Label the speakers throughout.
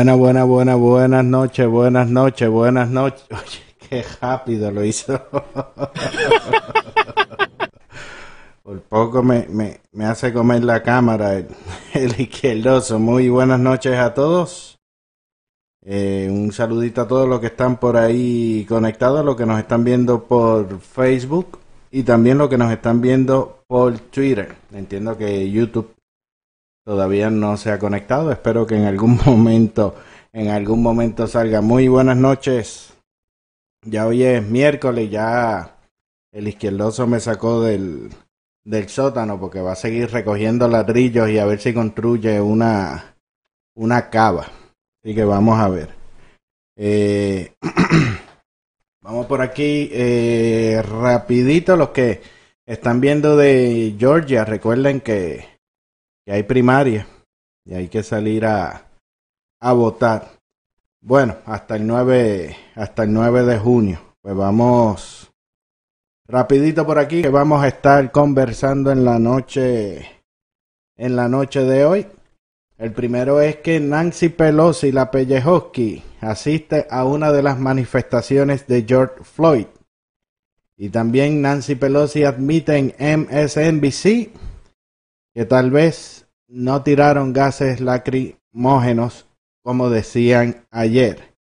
Speaker 1: Buena, buena, buena, buenas noches, buenas noches, buenas noches. Oye, qué rápido lo hizo. Por poco me, me, me hace comer la cámara el, el izquierdoso. Muy buenas noches a todos. Eh, un saludito a todos los que están por ahí conectados, los que nos están viendo por Facebook y también los que nos están viendo por Twitter. Entiendo que YouTube todavía no se ha conectado. Espero que en algún momento, en algún momento salga. Muy buenas noches. Ya hoy es miércoles, ya el izquierdoso me sacó del, del sótano porque va a seguir recogiendo ladrillos y a ver si construye una, una cava. Así que vamos a ver. Eh, vamos por aquí eh, rapidito los que están viendo de Georgia. Recuerden que hay primaria y hay que salir a, a votar. Bueno, hasta el 9 hasta el 9 de junio. Pues vamos rapidito por aquí que vamos a estar conversando en la noche en la noche de hoy. El primero es que Nancy Pelosi, la Pellejoski, asiste a una de las manifestaciones de George Floyd. Y también Nancy Pelosi admite en MSNBC que tal vez no tiraron gases lacrimógenos como decían ayer.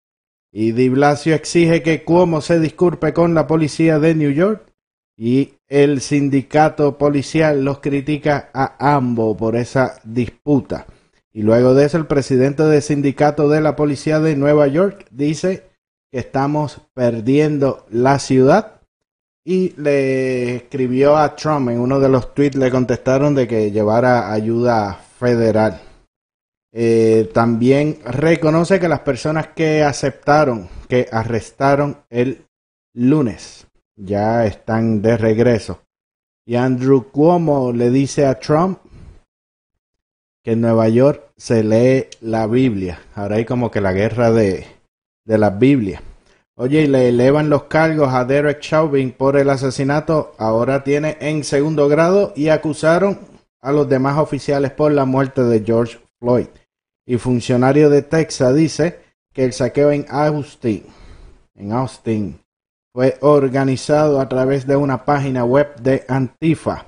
Speaker 1: Y Di Blasio exige que Cuomo se disculpe con la policía de New York y el sindicato policial los critica a ambos por esa disputa. Y luego de eso el presidente del sindicato de la policía de Nueva York dice que estamos perdiendo la ciudad y le escribió a Trump en uno de los tweets, le contestaron de que llevara ayuda federal. Eh, también reconoce que las personas que aceptaron, que arrestaron el lunes, ya están de regreso. Y Andrew Cuomo le dice a Trump que en Nueva York se lee la Biblia. Ahora hay como que la guerra de, de las Biblias. Oye, y le elevan los cargos a Derek Chauvin por el asesinato. Ahora tiene en segundo grado y acusaron a los demás oficiales por la muerte de George Floyd. Y funcionario de Texas dice que el saqueo en Austin, en Austin, fue organizado a través de una página web de Antifa.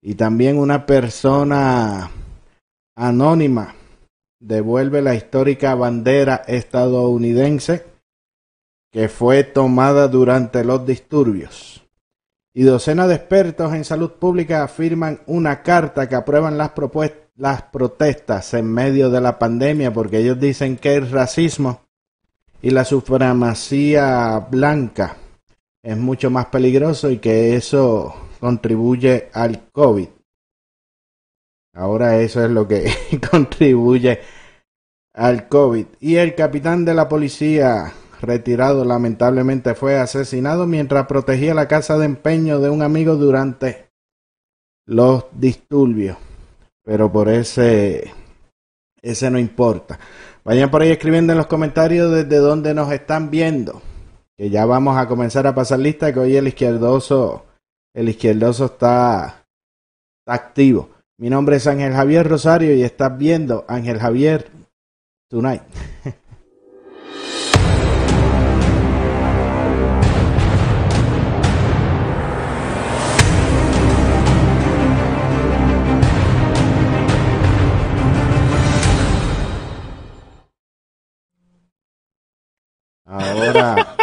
Speaker 1: Y también una persona anónima devuelve la histórica bandera estadounidense que fue tomada durante los disturbios. Y docenas de expertos en salud pública afirman una carta que aprueban las, las protestas en medio de la pandemia porque ellos dicen que el racismo y la supremacía blanca es mucho más peligroso y que eso contribuye al COVID. Ahora eso es lo que contribuye al COVID. Y el capitán de la policía retirado lamentablemente fue asesinado mientras protegía la casa de empeño de un amigo durante los disturbios. Pero por ese, ese no importa. Vayan por ahí escribiendo en los comentarios desde dónde nos están viendo. Que ya vamos a comenzar a pasar lista que hoy el izquierdoso, el izquierdoso está, está activo. Mi nombre es Ángel Javier Rosario y estás viendo Ángel Javier Tonight. Ahora.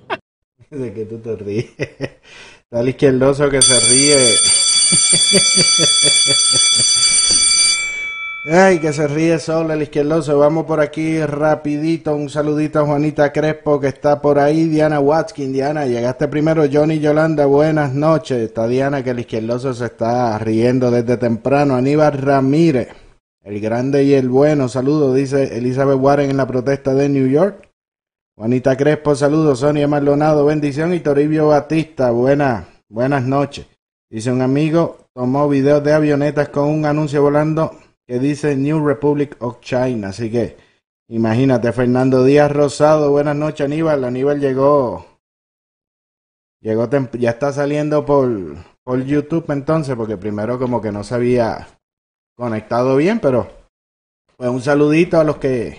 Speaker 1: ¿De qué tú te ríes? El izquierdoso que se ríe. Ay, que se ríe solo el izquierdoso. Vamos por aquí rapidito. Un saludito a Juanita Crespo que está por ahí. Diana Watkins. Diana, llegaste primero. Johnny Yolanda, buenas noches. Está Diana que el izquierdoso se está riendo desde temprano. Aníbal Ramírez, el grande y el bueno. Saludos, dice Elizabeth Warren en la protesta de New York. Juanita Crespo, saludos. Sonia Maldonado, bendición. Y Toribio Batista, buenas, buenas noches. Dice un amigo, tomó videos de avionetas con un anuncio volando que dice New Republic of China. Así que imagínate, Fernando Díaz Rosado, buenas noches Aníbal. Aníbal llegó, llegó, ya está saliendo por, por YouTube entonces, porque primero como que no se había conectado bien, pero pues un saludito a los que,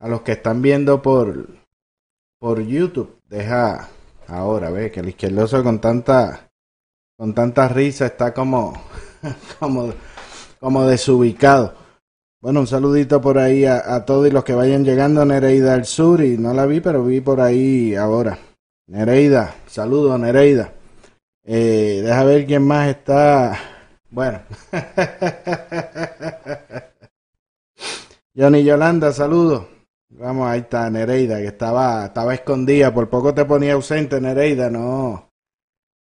Speaker 1: a los que están viendo por, por YouTube. Deja ahora, ve que el izquierdoso con tanta, con tanta risa está como, como como desubicado. Bueno, un saludito por ahí a, todos los que vayan llegando. Nereida al sur, y no la vi, pero vi por ahí ahora. Nereida, saludo Nereida. Eh, deja ver quién más está. Bueno. Johnny Yolanda, saludo. Vamos, ahí está Nereida, que estaba, estaba escondida. Por poco te ponía ausente, Nereida. No,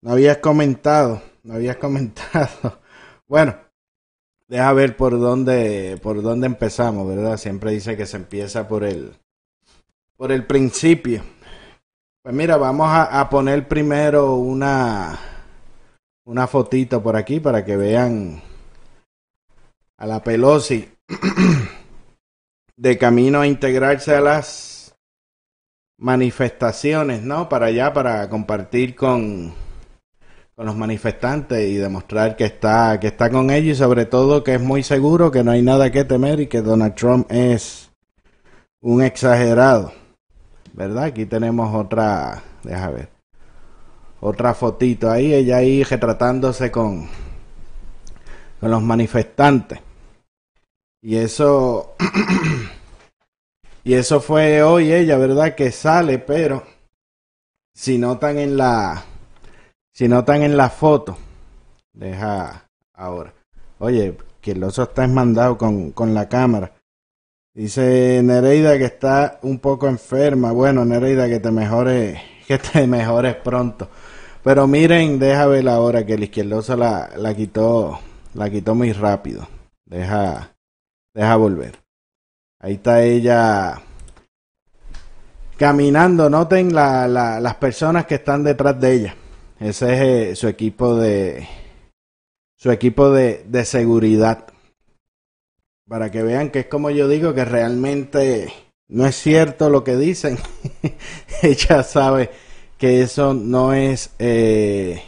Speaker 1: no habías comentado. No habías comentado. Bueno, deja ver por dónde, por dónde empezamos, ¿verdad? Siempre dice que se empieza por el, por el principio. Pues mira, vamos a, poner primero una, una fotito por aquí para que vean a la Pelosi de camino a integrarse a las manifestaciones, ¿no? Para allá, para compartir con, con los manifestantes y demostrar que está, que está con ellos y sobre todo que es muy seguro, que no hay nada que temer y que Donald Trump es un exagerado. ¿Verdad? Aquí tenemos otra, deja ver, otra fotito ahí, ella ahí retratándose con, con los manifestantes. Y eso, y eso fue hoy ella, ¿verdad? Que sale, pero si notan en la, si notan en la foto, deja ahora. Oye, que está mandado con, con la cámara. Dice Nereida que está un poco enferma. Bueno, Nereida, que te mejores, que te mejores pronto. Pero miren, deja ver ahora que el izquierdoso la, la quitó, la quitó muy rápido. Deja, deja volver. Ahí está ella caminando. Noten la, la, las personas que están detrás de ella. Ese es eh, su equipo de su equipo de, de seguridad. Para que vean que es como yo digo que realmente no es cierto lo que dicen. Ella sabe que eso no es eh,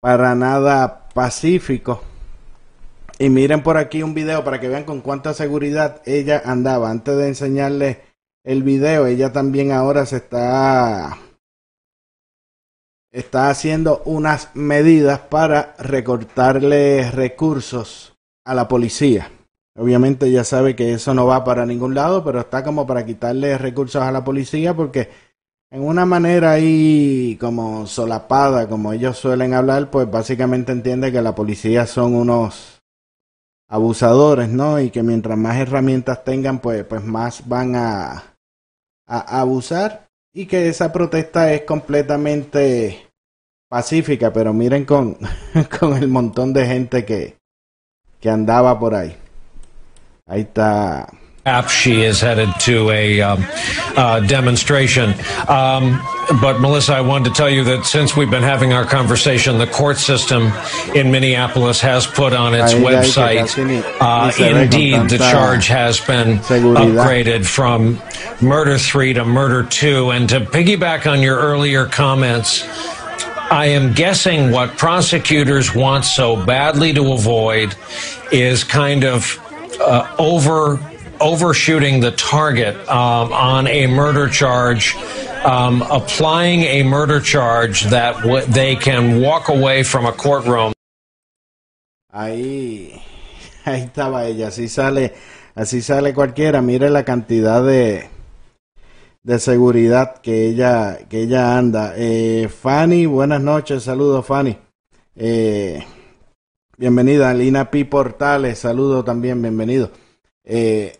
Speaker 1: para nada pacífico. Y miren por aquí un video para que vean con cuánta seguridad ella andaba. Antes de enseñarles el video, ella también ahora se está está haciendo unas medidas para recortarle recursos a la policía. Obviamente ya sabe que eso no va para ningún lado, pero está como para quitarle recursos a la policía porque en una manera ahí como solapada, como ellos suelen hablar, pues básicamente entiende que la policía son unos abusadores, ¿no? Y que mientras más herramientas tengan, pues, pues más van a, a abusar y que esa protesta es completamente pacífica, pero miren con, con el montón de gente que, que andaba por ahí. Ahí está.
Speaker 2: She is headed to a um, uh, demonstration. Um, but Melissa, I wanted to tell you that since we've been having our conversation, the court system in Minneapolis has put on its website, uh, indeed, the charge has been upgraded from murder three to murder two. And to piggyback on your earlier comments, I am guessing what prosecutors want so badly to avoid is kind of uh, over overshooting the target um, on a murder charge, um, applying a murder charge that w- they can walk away from a courtroom.
Speaker 1: Ahí, ahí estaba ella. Así sale, así sale cualquiera. Mire la cantidad de de seguridad que ella, que ella anda. Eh, Fanny, buenas noches, saludos Fanny. Eh, bienvenida, Lina P. Portales, saludos también, bienvenido. Eh,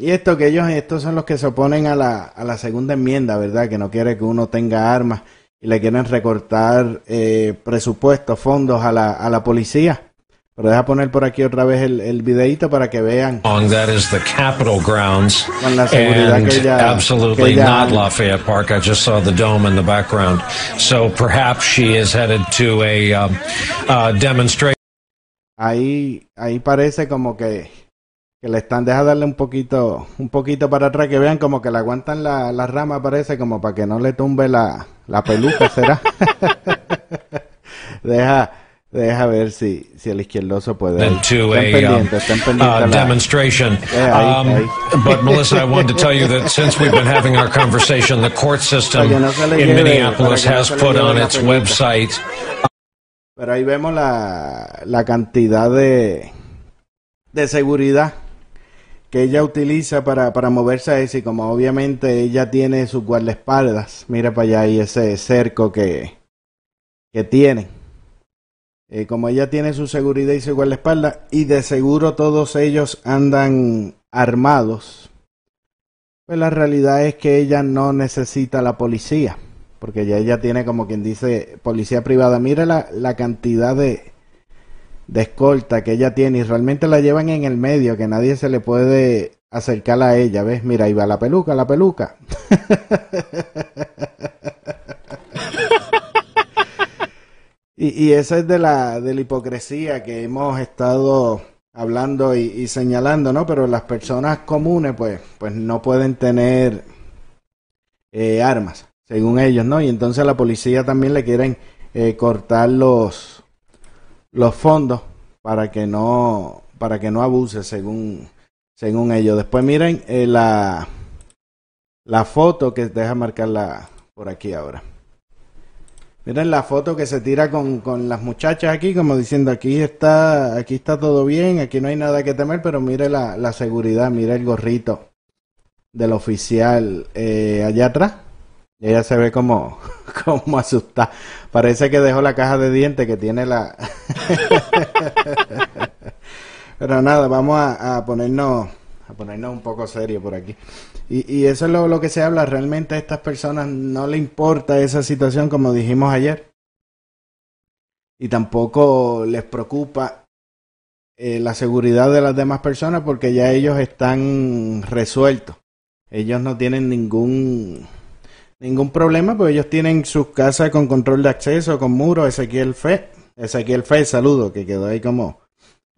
Speaker 1: y esto que ellos, estos son los que se oponen a la, a la segunda enmienda, ¿verdad? Que no quiere que uno tenga armas y le quieren recortar eh, presupuestos, fondos a la, a la policía. Pero deja poner por aquí otra vez el, el videito para que vean.
Speaker 2: That is the Capitol grounds.
Speaker 1: Con la seguridad
Speaker 2: and
Speaker 1: que ella,
Speaker 2: absolutely
Speaker 1: que ella
Speaker 2: not
Speaker 1: anda.
Speaker 2: Lafayette Park. I just saw the dome in the background. So perhaps she is headed to a um, uh, demonstration.
Speaker 1: Ahí, ahí parece como que, que le están, deja darle un poquito, un poquito para atrás, que vean como que le aguantan la, la rama, parece como para que no le tumbe la, la peluca, ¿será? deja, deja ver si, si el izquierdoso puede.
Speaker 2: to
Speaker 1: Estén
Speaker 2: um,
Speaker 1: pendientes, estén pendientes
Speaker 2: uh, demonstration.
Speaker 1: Yeah, ahí,
Speaker 2: Um,
Speaker 1: ahí.
Speaker 2: but Melissa, I wanted to tell you that since we've been having our conversation, the court system
Speaker 1: no
Speaker 2: in Minneapolis
Speaker 1: no
Speaker 2: has put on its
Speaker 1: peluca.
Speaker 2: website
Speaker 1: Pero ahí vemos la, la cantidad de, de seguridad que ella utiliza para, para moverse a eso y como obviamente ella tiene sus guardaespaldas, mira para allá y ese cerco que, que tiene. Eh, como ella tiene su seguridad y su guardaespaldas y de seguro todos ellos andan armados, pues la realidad es que ella no necesita la policía porque ya ella tiene como quien dice policía privada. Mira la, la cantidad de, de escolta que ella tiene y realmente la llevan en el medio, que nadie se le puede acercar a ella, ¿ves? Mira, ahí va la peluca, la peluca. y, esa es de la, de la hipocresía que hemos estado hablando y, y señalando, ¿no? Pero las personas comunes, pues, pues no pueden tener eh, armas según ellos, ¿no? Y entonces a la policía también le quieren eh, cortar los los fondos para que no para que no abuse según según ellos. Después miren eh, la la foto que deja marcarla por aquí ahora. Miren la foto que se tira con, con las muchachas aquí, como diciendo aquí está, aquí está todo bien, aquí no hay nada que temer, pero mire la, la seguridad, mire el gorrito del oficial eh, allá atrás. Ella se ve como, como asustada. Parece que dejó la caja de dientes que tiene la. Pero nada, vamos a, a ponernos a ponernos un poco serio por aquí. Y, y eso es lo, lo que se habla. Realmente a estas personas no le importa esa situación, como dijimos ayer. Y tampoco les preocupa eh, la seguridad de las demás personas porque ya ellos están resueltos. Ellos no tienen ningún ningún problema, pues ellos tienen sus casas con control de acceso, con muros, Ezequiel Fe, Ezequiel Fe, saludo, que quedó ahí como,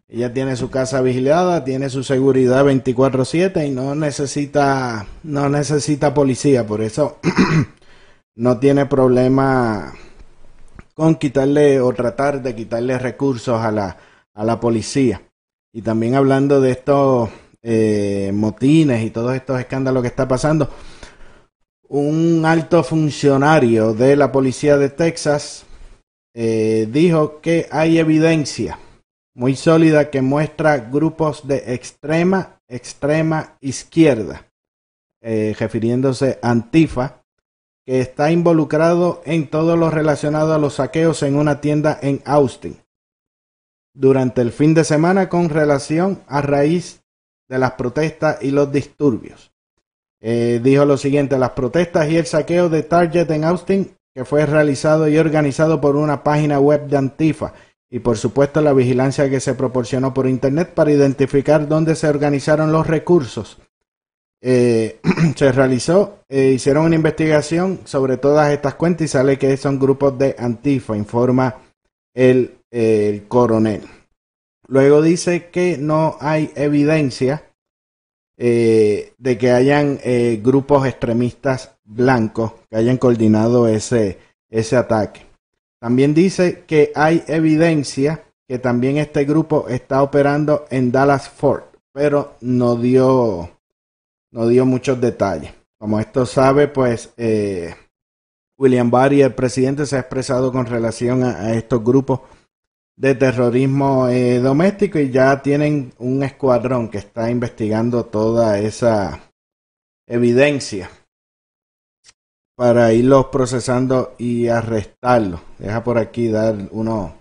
Speaker 1: ella tiene su casa vigilada, tiene su seguridad 24/7 y no necesita, no necesita policía, por eso no tiene problema con quitarle o tratar de quitarle recursos a la, a la policía. Y también hablando de estos eh, motines y todos estos escándalos que está pasando, un alto funcionario de la policía de Texas eh, dijo que hay evidencia muy sólida que muestra grupos de extrema, extrema izquierda, eh, refiriéndose a Antifa, que está involucrado en todo lo relacionado a los saqueos en una tienda en Austin durante el fin de semana con relación a raíz de las protestas y los disturbios. Eh, dijo lo siguiente, las protestas y el saqueo de Target en Austin, que fue realizado y organizado por una página web de Antifa, y por supuesto la vigilancia que se proporcionó por Internet para identificar dónde se organizaron los recursos. Eh, se realizó, eh, hicieron una investigación sobre todas estas cuentas y sale que son grupos de Antifa, informa el, el coronel. Luego dice que no hay evidencia eh, de que hayan eh, grupos extremistas blancos que hayan coordinado ese, ese ataque. También dice que hay evidencia que también este grupo está operando en Dallas Fort, pero no dio, no dio muchos detalles. Como esto sabe, pues eh, William Barry, el presidente, se ha expresado con relación a, a estos grupos de terrorismo eh, doméstico y ya tienen un escuadrón que está investigando toda esa evidencia para irlos procesando y arrestarlos. Deja por aquí dar uno.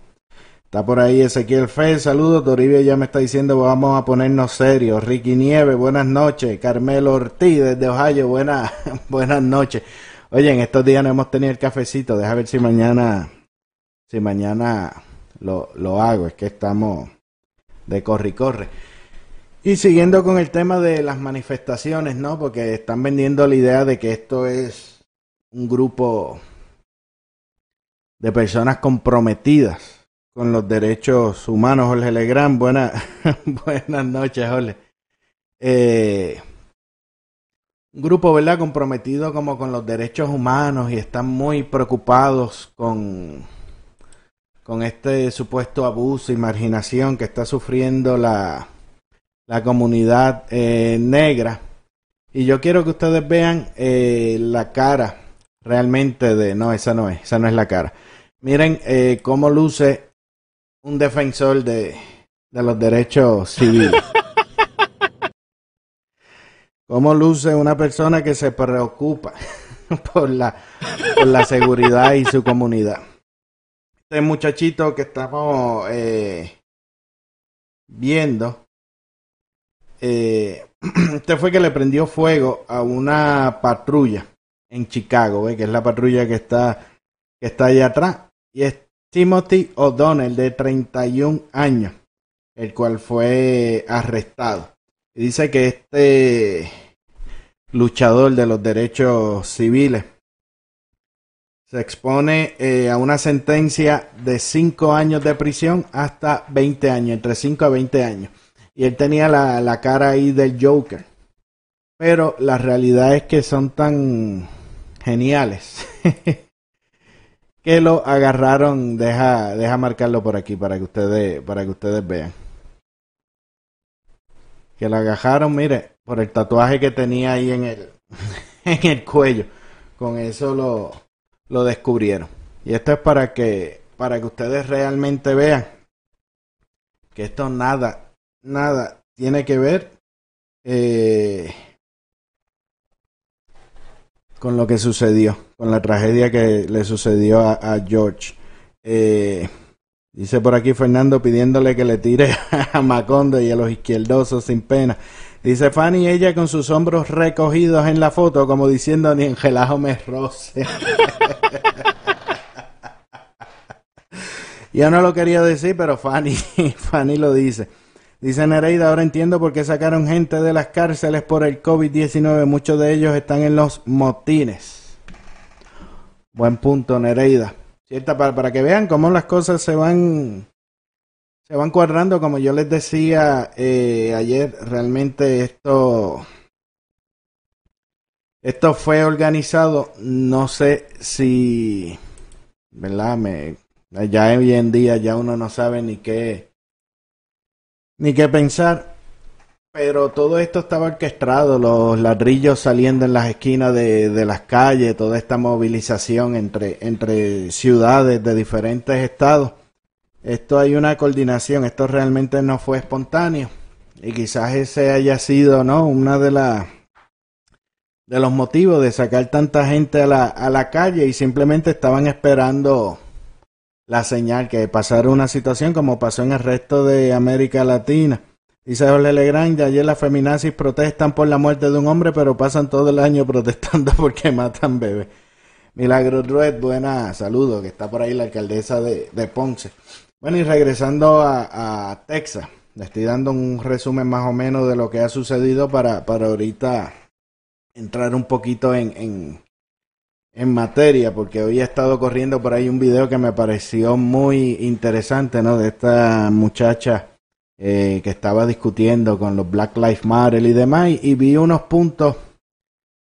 Speaker 1: Está por ahí Ezequiel Fe, saludos. Toribio ya me está diciendo vamos a ponernos serios. Ricky Nieve, buenas noches. Carmelo Ortiz desde Ohio, buenas, buenas noches. Oye, en estos días no hemos tenido el cafecito. Deja ver si mañana, si mañana lo, lo hago. Es que estamos de corre y corre. Y siguiendo con el tema de las manifestaciones, ¿no? Porque están vendiendo la idea de que esto es un grupo de personas comprometidas con los derechos humanos. Jorge Legrand, buena, buenas noches, Jorge. Eh, un grupo, ¿verdad?, comprometido como con los derechos humanos y están muy preocupados con, con este supuesto abuso y marginación que está sufriendo la, la comunidad eh, negra. Y yo quiero que ustedes vean eh, la cara realmente de... No, esa no es, esa no es la cara. Miren eh, cómo luce un defensor de, de los derechos civiles. cómo luce una persona que se preocupa por la, por la seguridad y su comunidad. Este muchachito que estamos viendo eh, este fue que le prendió fuego a una patrulla en Chicago, que es la patrulla que está, que está allá atrás. Y es Timothy O'Donnell, de 31 años, el cual fue arrestado. Dice que este luchador de los derechos civiles se expone eh, a una sentencia de 5 años de prisión hasta 20 años, entre 5 a 20 años y él tenía la, la cara ahí del Joker. Pero la realidad es que son tan geniales que lo agarraron. Deja, deja marcarlo por aquí para que ustedes, para que ustedes vean. Que lo agarraron, mire, por el tatuaje que tenía ahí en el, en el cuello. Con eso lo, lo descubrieron. Y esto es para que, para que ustedes realmente vean que esto nada, nada tiene que ver eh, con lo que sucedió, con la tragedia que le sucedió a, George. Eh, dice por aquí Fernando pidiéndole que le tire a Macondo y a los izquierdosos sin pena. Dice Fanny, ella con sus hombros recogidos en la foto, como diciendo ni en gelajo me roce. Yo no lo quería decir, pero Fanny, Fanny lo dice. Dice Nereida, ahora entiendo por qué sacaron gente de las cárceles por el COVID-19. Muchos de ellos están en los motines. Buen punto, Nereida. Para, para que vean cómo las cosas se van se van cuadrando. Como yo les decía eh, ayer, realmente esto esto fue organizado. No sé si, ¿verdad? Me, ya hoy en día ya uno no sabe ni qué ni qué pensar. Pero todo esto estaba orquestado, los ladrillos saliendo en las esquinas de, de, las calles, toda esta movilización entre, entre ciudades de diferentes estados. Esto hay una coordinación, esto realmente no fue espontáneo. Y quizás ese haya sido, ¿no? Una de de los motivos de sacar tanta gente a la, a la calle y simplemente estaban esperando la señal que pasar una situación como pasó en el resto de América Latina. Dice Jorge Legrand, ayer las feminazis protestan por la muerte de un hombre, pero pasan todo el año protestando porque matan bebés. Milagro Rued, buena saludo, que está por ahí la alcaldesa de, de Ponce. Bueno, y regresando a, Texas, le estoy dando un resumen más o menos de lo que ha sucedido para, para ahorita entrar un poquito en, en, en materia, porque hoy he estado corriendo por ahí un video que me pareció muy interesante, ¿no? De esta muchacha eh, que estaba discutiendo con los Black Lives Matter y demás, y, vi unos puntos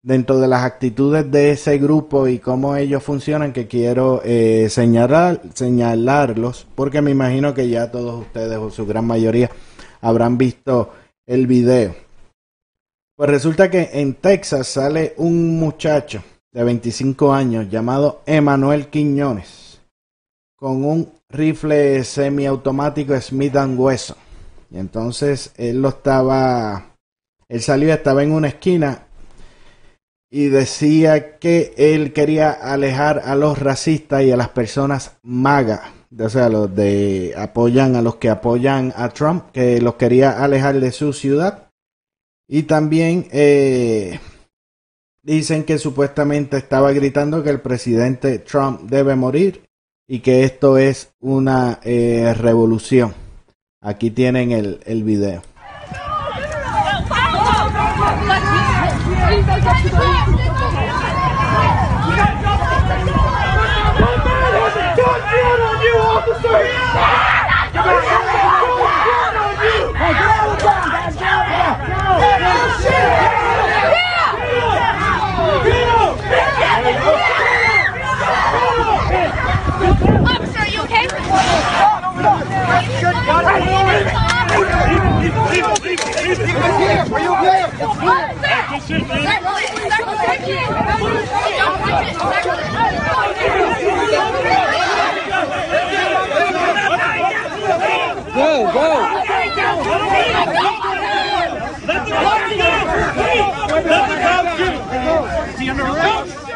Speaker 1: dentro de las actitudes de ese grupo y cómo ellos funcionan que quiero eh, señalar, señalarlos, porque me imagino que ya todos ustedes o su gran mayoría habrán visto el video. Pues resulta que en Texas sale un muchacho de 25 años llamado Emanuel Quiñones con un rifle semiautomático Smith Wesson. Y entonces él lo estaba, él salió, estaba en una esquina y decía que él quería alejar a los racistas y a las personas maga, o sea, los de apoyan a los que apoyan a Trump, que los quería alejar de su ciudad. Y también eh, dicen que supuestamente estaba gritando que el presidente Trump debe morir y que esto es una eh, revolución. Aquí tienen el video.
Speaker 3: Ainda. It's clear. Are you Let the cops
Speaker 4: go. Let the cops go. Is he under arrest?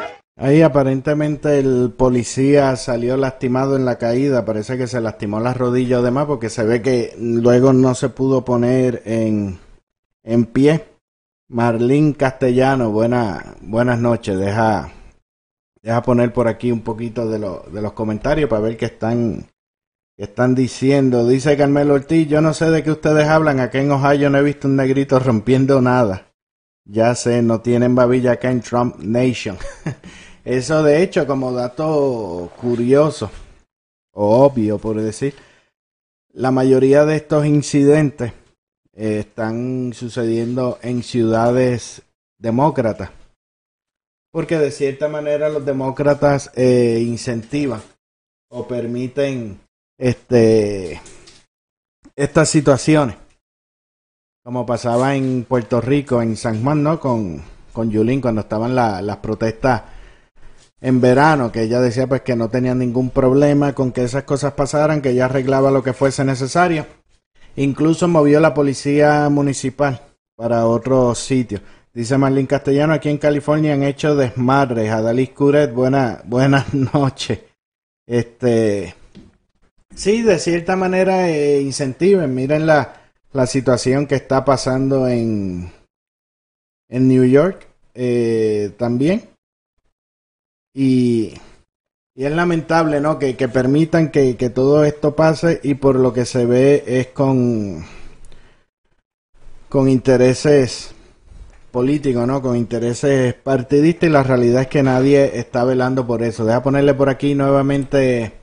Speaker 1: Ahí aparentemente el policía salió lastimado en la caída, parece que se lastimó las rodillas o demás porque se ve que luego no se pudo poner en, en pie. Marlín Castellano, buena, buenas noches, deja, deja poner por aquí un poquito de, de los comentarios para ver qué están, qué están diciendo. Dice Carmelo Ortiz, yo no sé de qué ustedes hablan, acá en Ohio no he visto un negrito rompiendo nada. Ya sé, no tienen babilla acá en Trump Nation. Eso de hecho como dato curioso o obvio por decir, la mayoría de estos incidentes eh, están sucediendo en ciudades demócratas. Porque de cierta manera los demócratas eh, incentivan o permiten este estas situaciones. Como pasaba en Puerto Rico, en San Juan, ¿no? Con, con Yulín cuando estaban la- las protestas en verano, que ella decía pues que no tenía ningún problema con que esas cosas pasaran, que ella arreglaba lo que fuese necesario. Incluso movió la policía municipal para otro sitio. Dice Marlene Castellano, aquí en California han hecho desmadres. Adalis Curet, buena, buenas noches. Este, sí, de cierta manera eh, incentiven. Miren la, la situación que está pasando en, en New York eh, también. Y, y es lamentable, ¿no? Que, que permitan que, que todo esto pase y por lo que se ve es con, con intereses políticos, ¿no? Con intereses partidistas y la realidad es que nadie está velando por eso. Deja ponerle por aquí nuevamente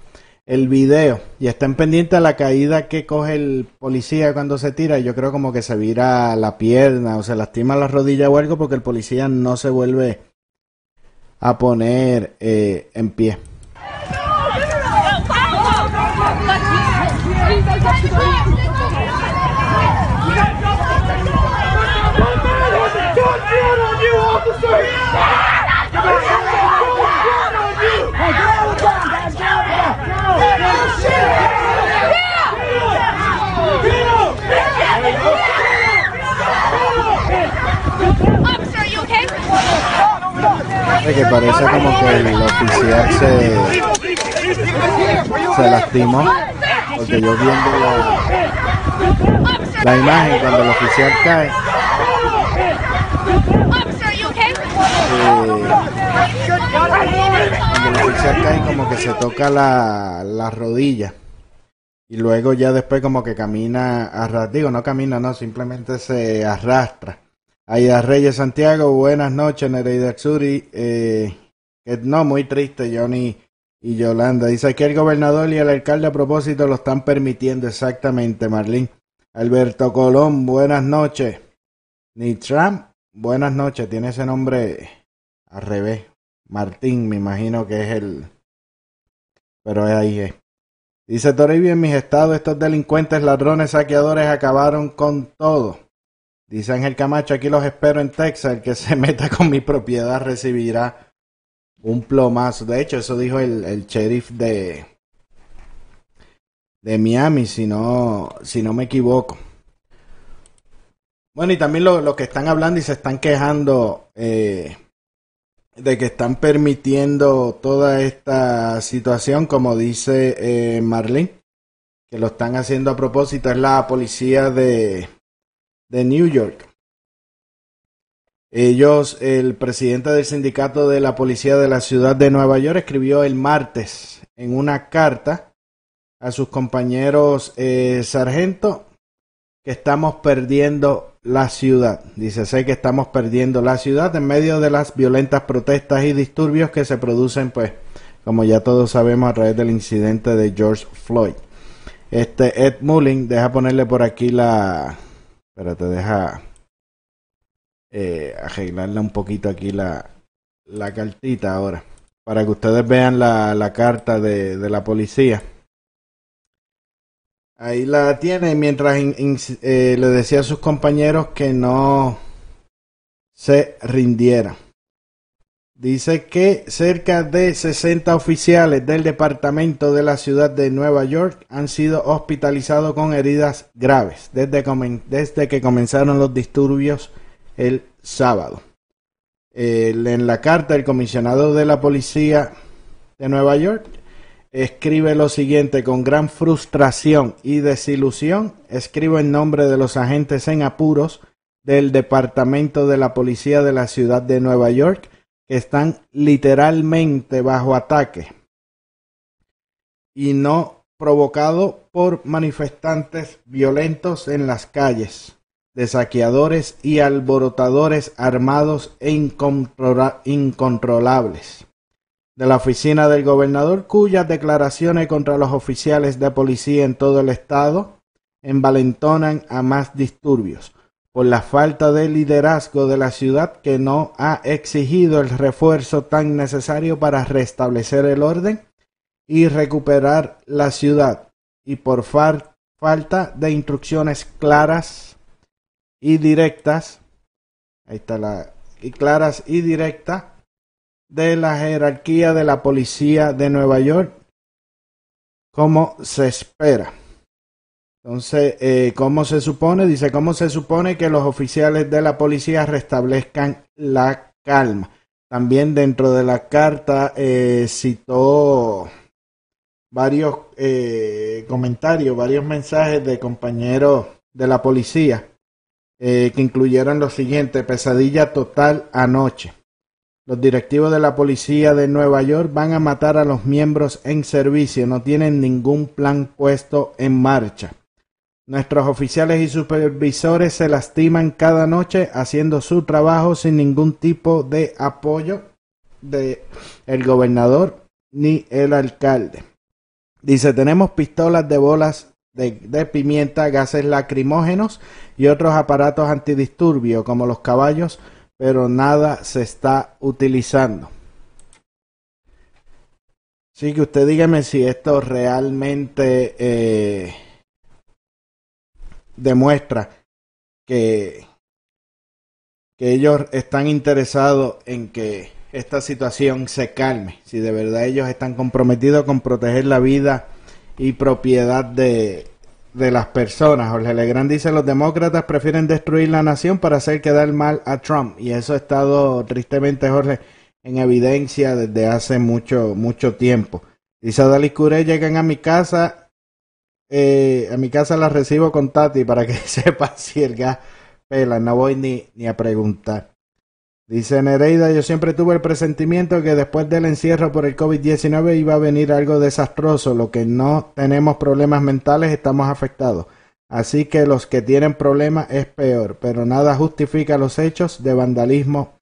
Speaker 1: el video y estén pendientes a la caída que coge el policía cuando se tira. Yo creo como que se vira la pierna o se lastima la rodilla o algo porque el policía no se vuelve a poner eh, en pie.
Speaker 3: Officer, are you okay?
Speaker 1: Que parece como que el oficial se, se lastimó porque yo viendo la, imagen cuando el oficial cae eh, cuando el oficial cae como que se toca la, la rodilla. Y luego ya después como que camina arrastra, digo no camina no simplemente se arrastra Aida Reyes Santiago buenas noches Nereida Tsuri eh, no muy triste Johnny y Yolanda dice que el gobernador y el alcalde a propósito lo están permitiendo exactamente Marlene Alberto Colón buenas noches ni Trump buenas noches tiene ese nombre al revés Martín, me imagino que es el. Pero ahí es. Dice Toribio, en mis estados estos delincuentes, ladrones, saqueadores acabaron con todo. Dice Ángel Camacho, aquí los espero en Texas. El que se meta con mi propiedad recibirá un plomazo. De hecho, eso dijo el, sheriff de, de Miami, si no, si no me equivoco. Bueno, y también lo, lo que están hablando y se están quejando eh, de que están permitiendo toda esta situación, como dice eh, Marlene, que lo están haciendo a propósito, es la policía de, de New York. Ellos, el presidente del sindicato de la policía de la ciudad de Nueva York escribió el martes en una carta a sus compañeros eh, sargento que estamos perdiendo la ciudad. Dice, sé que estamos perdiendo la ciudad en medio de las violentas protestas y disturbios que se producen, pues, como ya todos sabemos, a través del incidente de George Floyd. Este Ed Mullin, deja ponerle por aquí la... Espérate, deja eh, arreglarle un poquito aquí la, la cartita ahora, para que ustedes vean la, la carta de, de la policía. Ahí la tiene mientras eh, le decía a sus compañeros que no se rindieran. Dice que cerca de 60 oficiales del departamento de la ciudad de Nueva York han sido hospitalizados con heridas graves desde, desde que comenzaron los disturbios el sábado. En la carta, el comisionado de la policía de Nueva York escribe lo siguiente con gran frustración y desilusión. Escribo en nombre de los agentes en apuros del Departamento de la Policía de la Ciudad de Nueva York que están literalmente bajo ataque y no provocado por manifestantes violentos en las calles, de saqueadores y alborotadores armados e incontrola- incontrolables. De la oficina del gobernador cuyas declaraciones contra los oficiales de policía en todo el estado envalentonan a más disturbios por la falta de liderazgo de la ciudad que no ha exigido el refuerzo tan necesario para restablecer el orden y recuperar la ciudad y por far- falta de instrucciones claras y directas ahí está la y claras y directas de la jerarquía de la policía de Nueva York como se espera. Entonces, eh, ¿cómo se supone? Dice, ¿cómo se supone que los oficiales de la policía restablezcan la calma? También dentro de la carta eh, citó varios eh, comentarios, varios mensajes de compañeros de la policía eh, que incluyeron lo siguiente, pesadilla total anoche. Los directivos de la policía de Nueva York van a matar a los miembros en servicio, no tienen ningún plan puesto en marcha. Nuestros oficiales y supervisores se lastiman cada noche haciendo su trabajo sin ningún tipo de apoyo de el gobernador ni el alcalde. Dice, tenemos pistolas de bolas de, de pimienta, gases lacrimógenos y otros aparatos antidisturbios como los caballos pero nada se está utilizando. Así que usted dígame si esto realmente eh, demuestra que, que ellos están interesados en que esta situación se calme, si de verdad ellos están comprometidos con proteger la vida y propiedad de, de las personas. Jorge Legrand dice, los demócratas prefieren destruir la nación para hacer quedar mal a Trump. Y eso ha estado tristemente, Jorge, en evidencia desde hace mucho, mucho tiempo. Dice Dalí Curé, llegan a mi casa, eh, a mi casa la recibo con Tati para que sepa si el gas pela. No voy ni, ni a preguntar. Dice Nereida, yo siempre tuve el presentimiento que después del encierro por el COVID-19 iba a venir algo desastroso. Lo que no tenemos problemas mentales estamos afectados. Así que los que tienen problemas es peor, pero nada justifica los hechos de vandalismo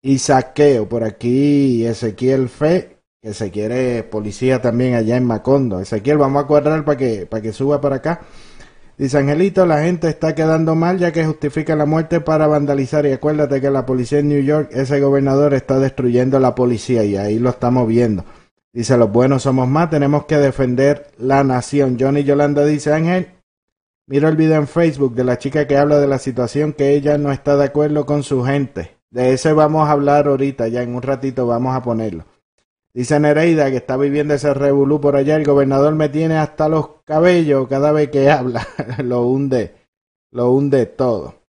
Speaker 1: y saqueo. Por aquí Ezequiel Fe, que se quiere policía también allá en Macondo. Ezequiel, vamos a cuadrar para que, para que suba para acá. Dice Angelito, la gente está quedando mal ya que justifica la muerte para vandalizar y acuérdate que la policía en New York, ese gobernador está destruyendo la policía y ahí lo estamos viendo. Dice, los buenos somos más, tenemos que defender la nación. Johnny Yolanda dice, Ángel, miro el video en Facebook de la chica que habla de la situación que ella no está de acuerdo con su gente. De ese vamos a hablar ahorita, ya en un ratito vamos a ponerlo. Dice Nereida que está viviendo ese revolú por allá. El gobernador me tiene hasta los cabellos cada vez que habla. lo hunde, lo hunde todo.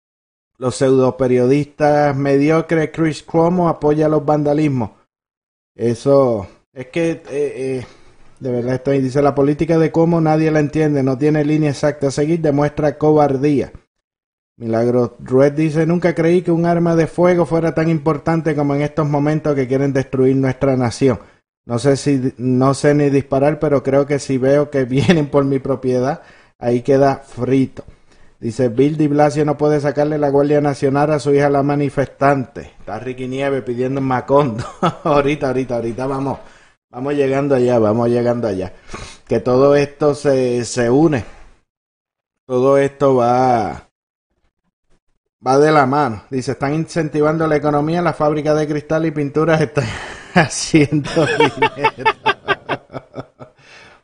Speaker 1: los pseudo periodistas mediocres, Chris Cuomo apoya los vandalismos. Eso es que eh, eh, de verdad estoy dice la política de Cuomo nadie la entiende, no tiene línea exacta a seguir, demuestra cobardía. Milagro Rued dice, nunca creí que un arma de fuego fuera tan importante como en estos momentos que quieren destruir nuestra nación. No sé si, no sé ni disparar, pero creo que si veo que vienen por mi propiedad, ahí queda frito. Dice, Bill Di Blasio no puede sacarle la Guardia Nacional a su hija la manifestante. Está Ricky Nieve pidiendo en Macondo. ahorita, ahorita, ahorita vamos, vamos llegando allá, vamos llegando allá. Que todo esto se, se une. Todo esto va, va de la mano. Dice, están incentivando la economía, la fábrica de cristal y pinturas están haciendo dinero.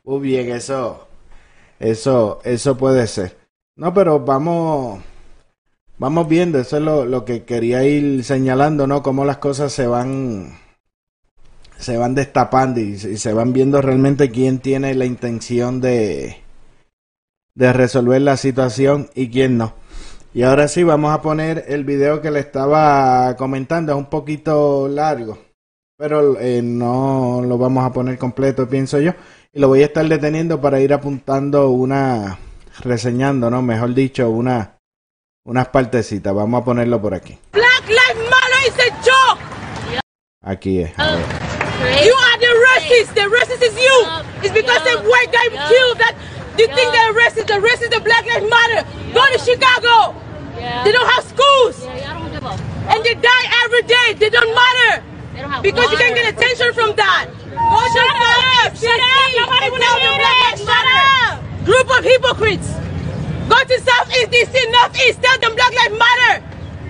Speaker 1: Muy bien, eso, eso, eso puede ser. No, pero vamos, vamos viendo, eso es lo, lo que quería ir señalando, ¿no? Cómo las cosas se van, se van destapando y, y se van viendo realmente quién tiene la intención de, de resolver la situación y quién no. Y ahora sí, vamos a poner el video que le estaba comentando, es un poquito largo, pero eh, no lo vamos a poner completo, pienso yo, y lo voy a estar deteniendo para ir apuntando una reseñando, ¿no? Mejor dicho, una, unas partecitas. Vamos a ponerlo por aquí.
Speaker 5: Black Lives Matter is a joke.
Speaker 1: Aquí es. a ver.
Speaker 5: You are the racist. The racist is you. It's because the white guy killed that. You think they're racist. The racist, the Black Lives Matter. Go to Chicago. They don't have schools. And they die every day. They don't matter. Because you can't get attention from that. Oh, Go shut up. Shut up. Nobody will hear it. Shut up. Group of hypocrites. Go to Southeast DC, Northeast. Tell them Black Lives Matter.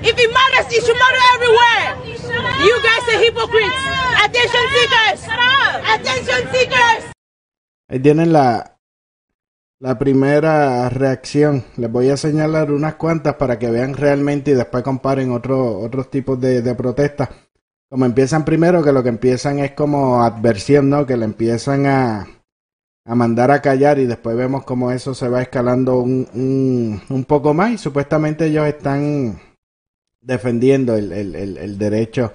Speaker 5: If it matters, it should matter everywhere. You guys are hypocrites. Attention seekers. Attention seekers.
Speaker 1: Ahí tienen la, la primera reacción. Les voy a señalar unas cuantas para que vean realmente y después comparen otro, otros tipos de, de protestas. Como empiezan primero, que lo que empiezan es como adversión, ¿no? Que le empiezan a, a mandar a callar y después vemos como eso se va escalando un, un, un poco más y supuestamente ellos están defendiendo el, el, el, el derecho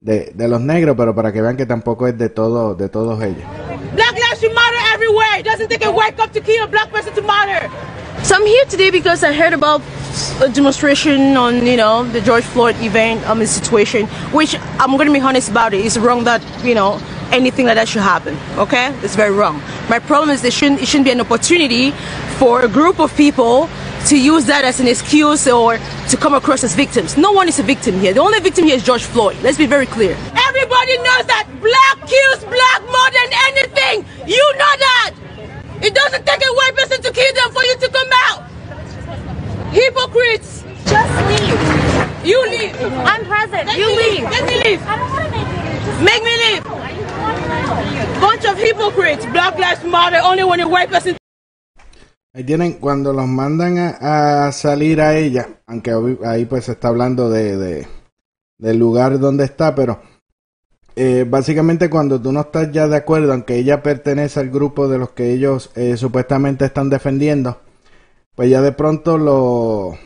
Speaker 1: de, de, los negros, pero para que vean que tampoco es de todo, de todos ellos.
Speaker 5: It doesn't take a white cop to kill a black person to matter. So I'm here today because I heard about a demonstration on, you know, the George Floyd event, um, situation, which I'm going to be honest about it. It's wrong that, you know, anything like that should happen. Okay, it's very wrong. My problem is there shouldn't it shouldn't be an opportunity for a group of people to use that as an excuse or to come across as victims. No one is a victim here. The only victim here is George Floyd. Let's be very clear. Everybody knows that black kills black more than anything. You know that. It doesn't take a white person to kill them for you to come out. Hypocrites.
Speaker 3: Just leave.
Speaker 5: You leave.
Speaker 3: I'm present.
Speaker 5: Let
Speaker 3: you
Speaker 5: me
Speaker 3: leave.
Speaker 5: Let me leave.
Speaker 3: I don't want to make you.
Speaker 5: Make me leave. Bunch of hypocrites. Black lives matter only when a white person
Speaker 1: Ahí tienen, cuando los mandan a, a salir a ella, aunque ahí pues se está hablando de, de del lugar donde está, pero eh, básicamente cuando tú no estás ya de acuerdo, aunque ella pertenece al grupo de los que ellos eh, supuestamente están defendiendo, pues ya de pronto lo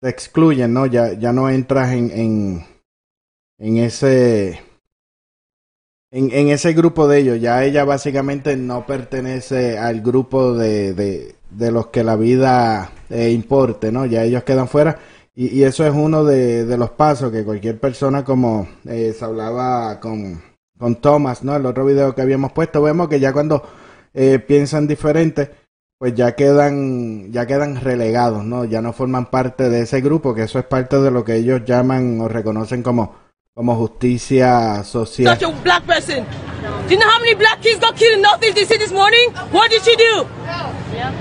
Speaker 1: te excluyen, ¿no? Ya, ya no entras en, en, en ese en, en, ese grupo de ellos. Ya ella básicamente no pertenece al grupo de, de, de los que la vida eh, importe, ¿no? Ya ellos quedan fuera. Y, y eso es uno de, de, los pasos que cualquier persona, como eh, se hablaba con, con Thomas, ¿no? El otro video que habíamos puesto, vemos que ya cuando eh, piensan diferente, pues ya quedan, ya quedan relegados, ¿no? Ya no forman parte de ese grupo, que eso es parte de lo que ellos llaman o reconocen como como justicia social.
Speaker 5: Such a black person. Do you know how many black kids got killed in Northeast DC this morning? What did you do?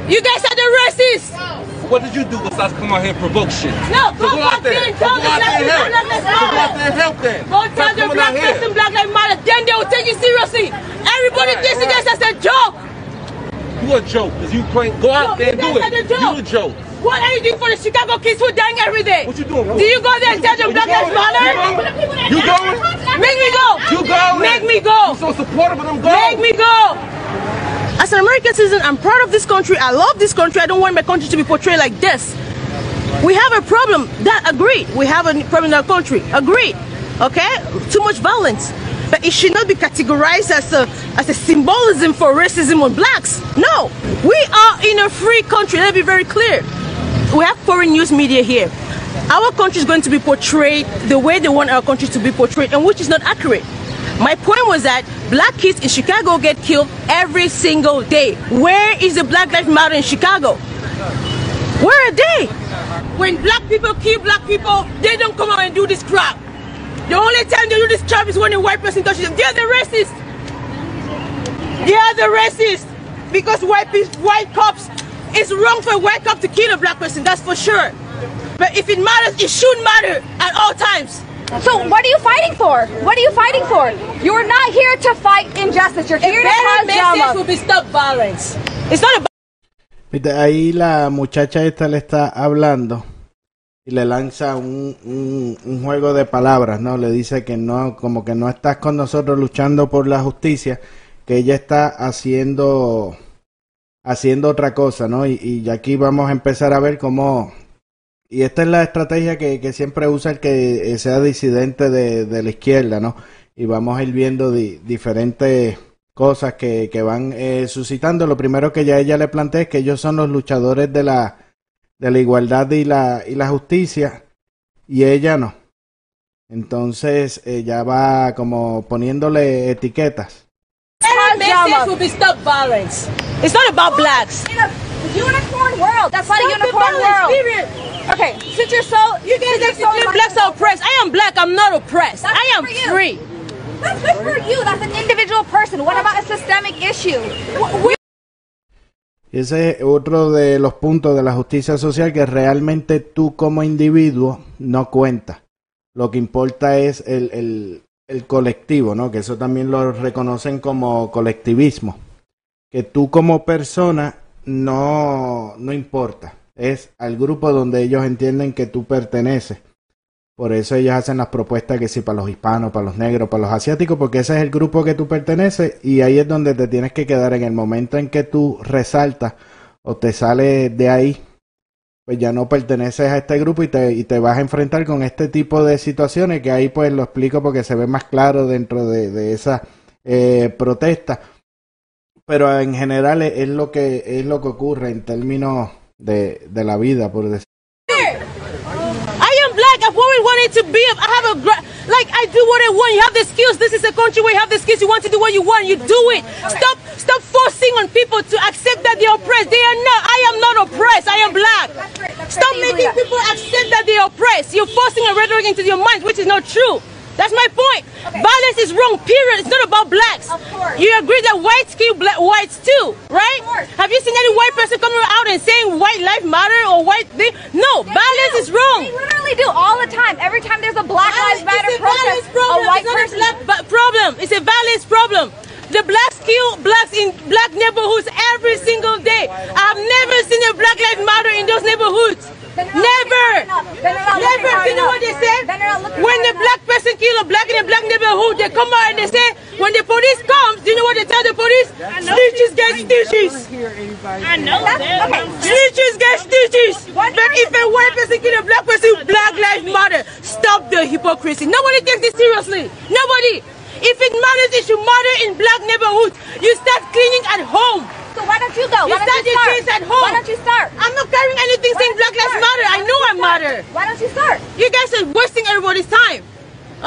Speaker 5: You guys are the racists.
Speaker 4: What did you do besides come out here and provoke shit?
Speaker 5: No,
Speaker 4: So
Speaker 5: go,
Speaker 4: go out there.
Speaker 5: and
Speaker 4: So
Speaker 5: tell
Speaker 4: go
Speaker 5: the
Speaker 4: out there and help. So go out there and help them.
Speaker 5: Go tell
Speaker 4: Stop
Speaker 5: the
Speaker 4: coming
Speaker 5: black
Speaker 4: here.
Speaker 5: person black lives matter. Then they will take you seriously. Everybody
Speaker 4: Right,
Speaker 5: thinks you
Speaker 4: right.
Speaker 5: as a joke.
Speaker 4: You a joke, because you claim, go out
Speaker 5: No,
Speaker 4: there and do it. You a joke.
Speaker 5: What are you doing for the Chicago kids who are dying every day?
Speaker 4: What you doing?
Speaker 5: Do you go there and tell them black lives matter?
Speaker 4: You going?
Speaker 5: Make me go.
Speaker 4: You going?
Speaker 5: Make me go.
Speaker 4: You so supportive of them go.
Speaker 5: Make me go. As an American citizen, I'm proud of this country. I love this country. I don't want my country to be portrayed like this. We have a problem. That agreed. We have a problem in our country. Agreed. Okay? Too much violence. But it should not be categorized as a as a symbolism for racism on blacks. No. We are in a free country. Let me be very clear. We have foreign news media here. Our country is going to be portrayed the way they want our country to be portrayed, and which is not accurate. My point was that black kids in Chicago get killed every single day. Where is the Black Lives Matter in Chicago? Where are they? When black people kill black people, they don't come out and do this crap. The only time they do this crap is when a white person touches them. They are the racist. They are the racist. Because white white cops, it's wrong for a white cop to kill a black person, that's for sure. But if it matters, it should matter at all times.
Speaker 3: So what are you fighting for? What are you fighting for? You're not here to fight injustice. You're here to cause
Speaker 5: will be stop violence. It's not about
Speaker 1: Viste, Ahí la muchacha esta le está hablando y le lanza un, un, un juego de palabras, ¿no? Le dice que no, como que no estás con nosotros luchando por la justicia, que ella está haciendo, haciendo otra cosa, ¿no? Y, y aquí vamos a empezar a ver cómo, y esta es la estrategia que, que siempre usa el que eh, sea disidente de, de la izquierda, ¿no? Y vamos a ir viendo di- diferentes cosas que, que van eh, suscitando. Lo primero que ya ella le plantea es que ellos son los luchadores de la, de la igualdad y la, y la justicia, y ella no. Entonces ella va como poniéndole etiquetas.
Speaker 5: better message
Speaker 3: drama.
Speaker 5: will be stop violence. It's not about blacks.
Speaker 3: In a unicorn world. That's not a
Speaker 5: Stop the
Speaker 3: unicorn
Speaker 5: violence,
Speaker 3: world. Okay, since you're so
Speaker 5: You guys claim
Speaker 3: so
Speaker 5: blacks are oppressed. I am black. I'm not oppressed.
Speaker 3: That's
Speaker 5: I am free.
Speaker 3: That's good for you. That's an individual person. What about a systemic issue?
Speaker 1: Ese es otro de los puntos de la justicia social que realmente tú como individuo no cuentas. Lo que importa es el, el, el colectivo, ¿no? Que eso también lo reconocen como colectivismo. Que tú como persona no, no importa. Es al grupo donde ellos entienden que tú perteneces. Por eso ellos hacen las propuestas que sí para los hispanos, para los negros, para los asiáticos, porque ese es el grupo que tú perteneces y ahí es donde te tienes que quedar en el momento en que tú resaltas o te sales de ahí, pues ya no perteneces a este grupo y te, y te vas a enfrentar con este tipo de situaciones que ahí pues lo explico porque se ve más claro dentro de, de esa eh, protesta. Pero en general es, es lo que es lo que ocurre en términos de, de la vida, por decir.
Speaker 5: I am black. I've always wanted to be. I have a like I do what I want. You have the skills. This is a country where you have the skills. You want to do what you want. You do it. Stop. Stop forcing on people to accept that they're oppressed. They are not. I am not oppressed. I am black. Stop making people accept that they're oppressed. You're forcing a rhetoric into your mind, which is not true. That's my point.
Speaker 3: Okay.
Speaker 5: Violence is wrong. Period. It's not about blacks.
Speaker 3: Of course.
Speaker 5: You agree that whites kill black whites too, right?
Speaker 3: Of course.
Speaker 5: Have you seen any white person coming out and saying white life matter or white thing? No,
Speaker 3: They
Speaker 5: violence
Speaker 3: do.
Speaker 5: is wrong.
Speaker 3: They literally do all the time. Every time there's a Black Lives Matter protest, a
Speaker 5: problem.
Speaker 3: white
Speaker 5: it's
Speaker 3: person.
Speaker 5: a black problem. It's a violence problem. The blacks kill blacks in black neighborhoods every single day. I've never seen a Black Lives Matter in those neighborhoods.
Speaker 3: Then they're not
Speaker 5: Never.
Speaker 3: looking hard enough. Then they're not looking
Speaker 5: Never.
Speaker 3: hard
Speaker 5: You know what they say?
Speaker 3: Then they're not looking
Speaker 5: When
Speaker 3: the
Speaker 5: black person kill a black in a black neighborhood, they come out and they say, when the police comes, do you know what they tell the police? Snitches get stitches.
Speaker 3: I know that. Okay.
Speaker 5: Snitches get stitches. But if a white person kill a black person, Black Lives Matter. Stop the hypocrisy. Nobody takes this seriously. Nobody. If it matters, it should matter in black neighborhoods. You start cleaning at home.
Speaker 3: So why don't you go?
Speaker 5: You
Speaker 3: Why don't
Speaker 5: start
Speaker 3: you start?
Speaker 5: kids at home.
Speaker 3: Why don't you start?
Speaker 5: I'm not carrying anything
Speaker 3: Why
Speaker 5: saying Black Lives? Matter. I know I
Speaker 3: you
Speaker 5: matter.
Speaker 3: Why don't you start?
Speaker 5: You guys are wasting everybody's time.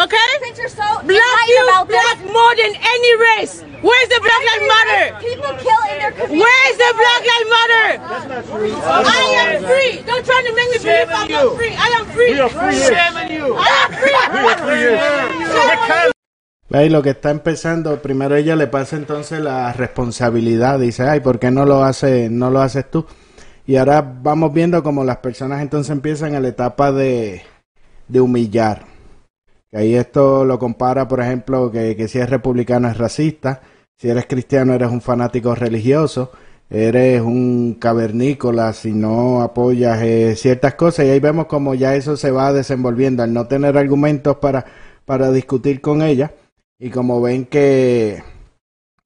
Speaker 5: Okay?
Speaker 3: Since you're so
Speaker 5: Black
Speaker 3: enlightened
Speaker 5: you
Speaker 3: about
Speaker 5: black
Speaker 3: this,
Speaker 5: more than any race. Where's the Black Lives Matter?
Speaker 3: People kill in their community.
Speaker 5: Where's the Black Lives Matter? That's not free. I am free. Don't try to make me believe I'm not free. I am free.
Speaker 4: We are free. Shame on you.
Speaker 5: I am free.
Speaker 4: We are free.
Speaker 1: Lo que está empezando, primero ella le pasa entonces la responsabilidad, dice, ay, ¿por qué no lo hace, no lo haces tú? Y ahora vamos viendo como las personas entonces empiezan a la etapa de, de humillar. Ahí esto lo compara, por ejemplo, que, que si eres republicano es racista, si eres cristiano eres un fanático religioso, eres un cavernícola si no apoyas eh, ciertas cosas y ahí vemos como ya eso se va desenvolviendo al no tener argumentos para, para discutir con ella y como ven que,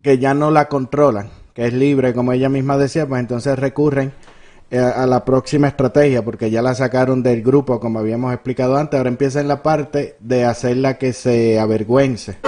Speaker 1: que ya no la controlan, que es libre como ella misma decía, pues entonces recurren eh, a la próxima estrategia, porque ya la sacaron del grupo, como habíamos explicado antes. Ahora empieza en la parte de hacerla que se avergüence.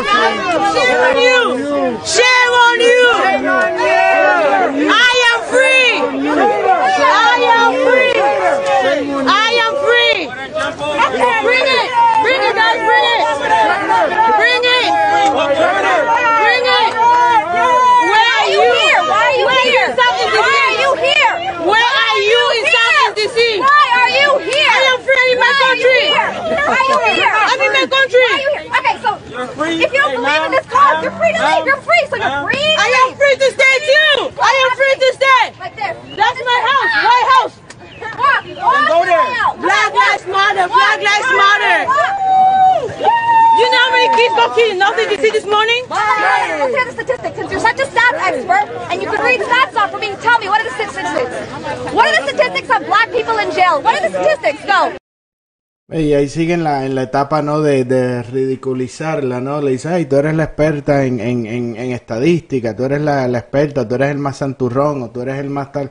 Speaker 5: In my
Speaker 3: Why are you
Speaker 5: country.
Speaker 3: here? Why are you here?
Speaker 5: I'm in my country.
Speaker 3: Why are you here? Okay, so if you don't believe in this cause, you're free to leave. You're free, so you're free. to
Speaker 5: I am free to stay too! I am free to stay!
Speaker 3: Like this.
Speaker 5: That's my house! White house!
Speaker 3: Walk. Walk
Speaker 4: go there.
Speaker 5: Black Lives Matter! Black Lives Matter! You know how many kids got killed in Northern DC this morning?
Speaker 3: Let's hear the statistics. Since you're such a stats expert and you can read stats off for me, tell me what are the statistics? What are the statistics of black people in jail? What are the statistics? Go.
Speaker 1: Y ahí sigue en la, en la etapa, ¿no? De, de ridiculizarla, ¿no? Le dice, ay, tú eres la experta en, en, en, estadística, tú eres la, la experta, tú eres el más santurrón o tú eres el más tal.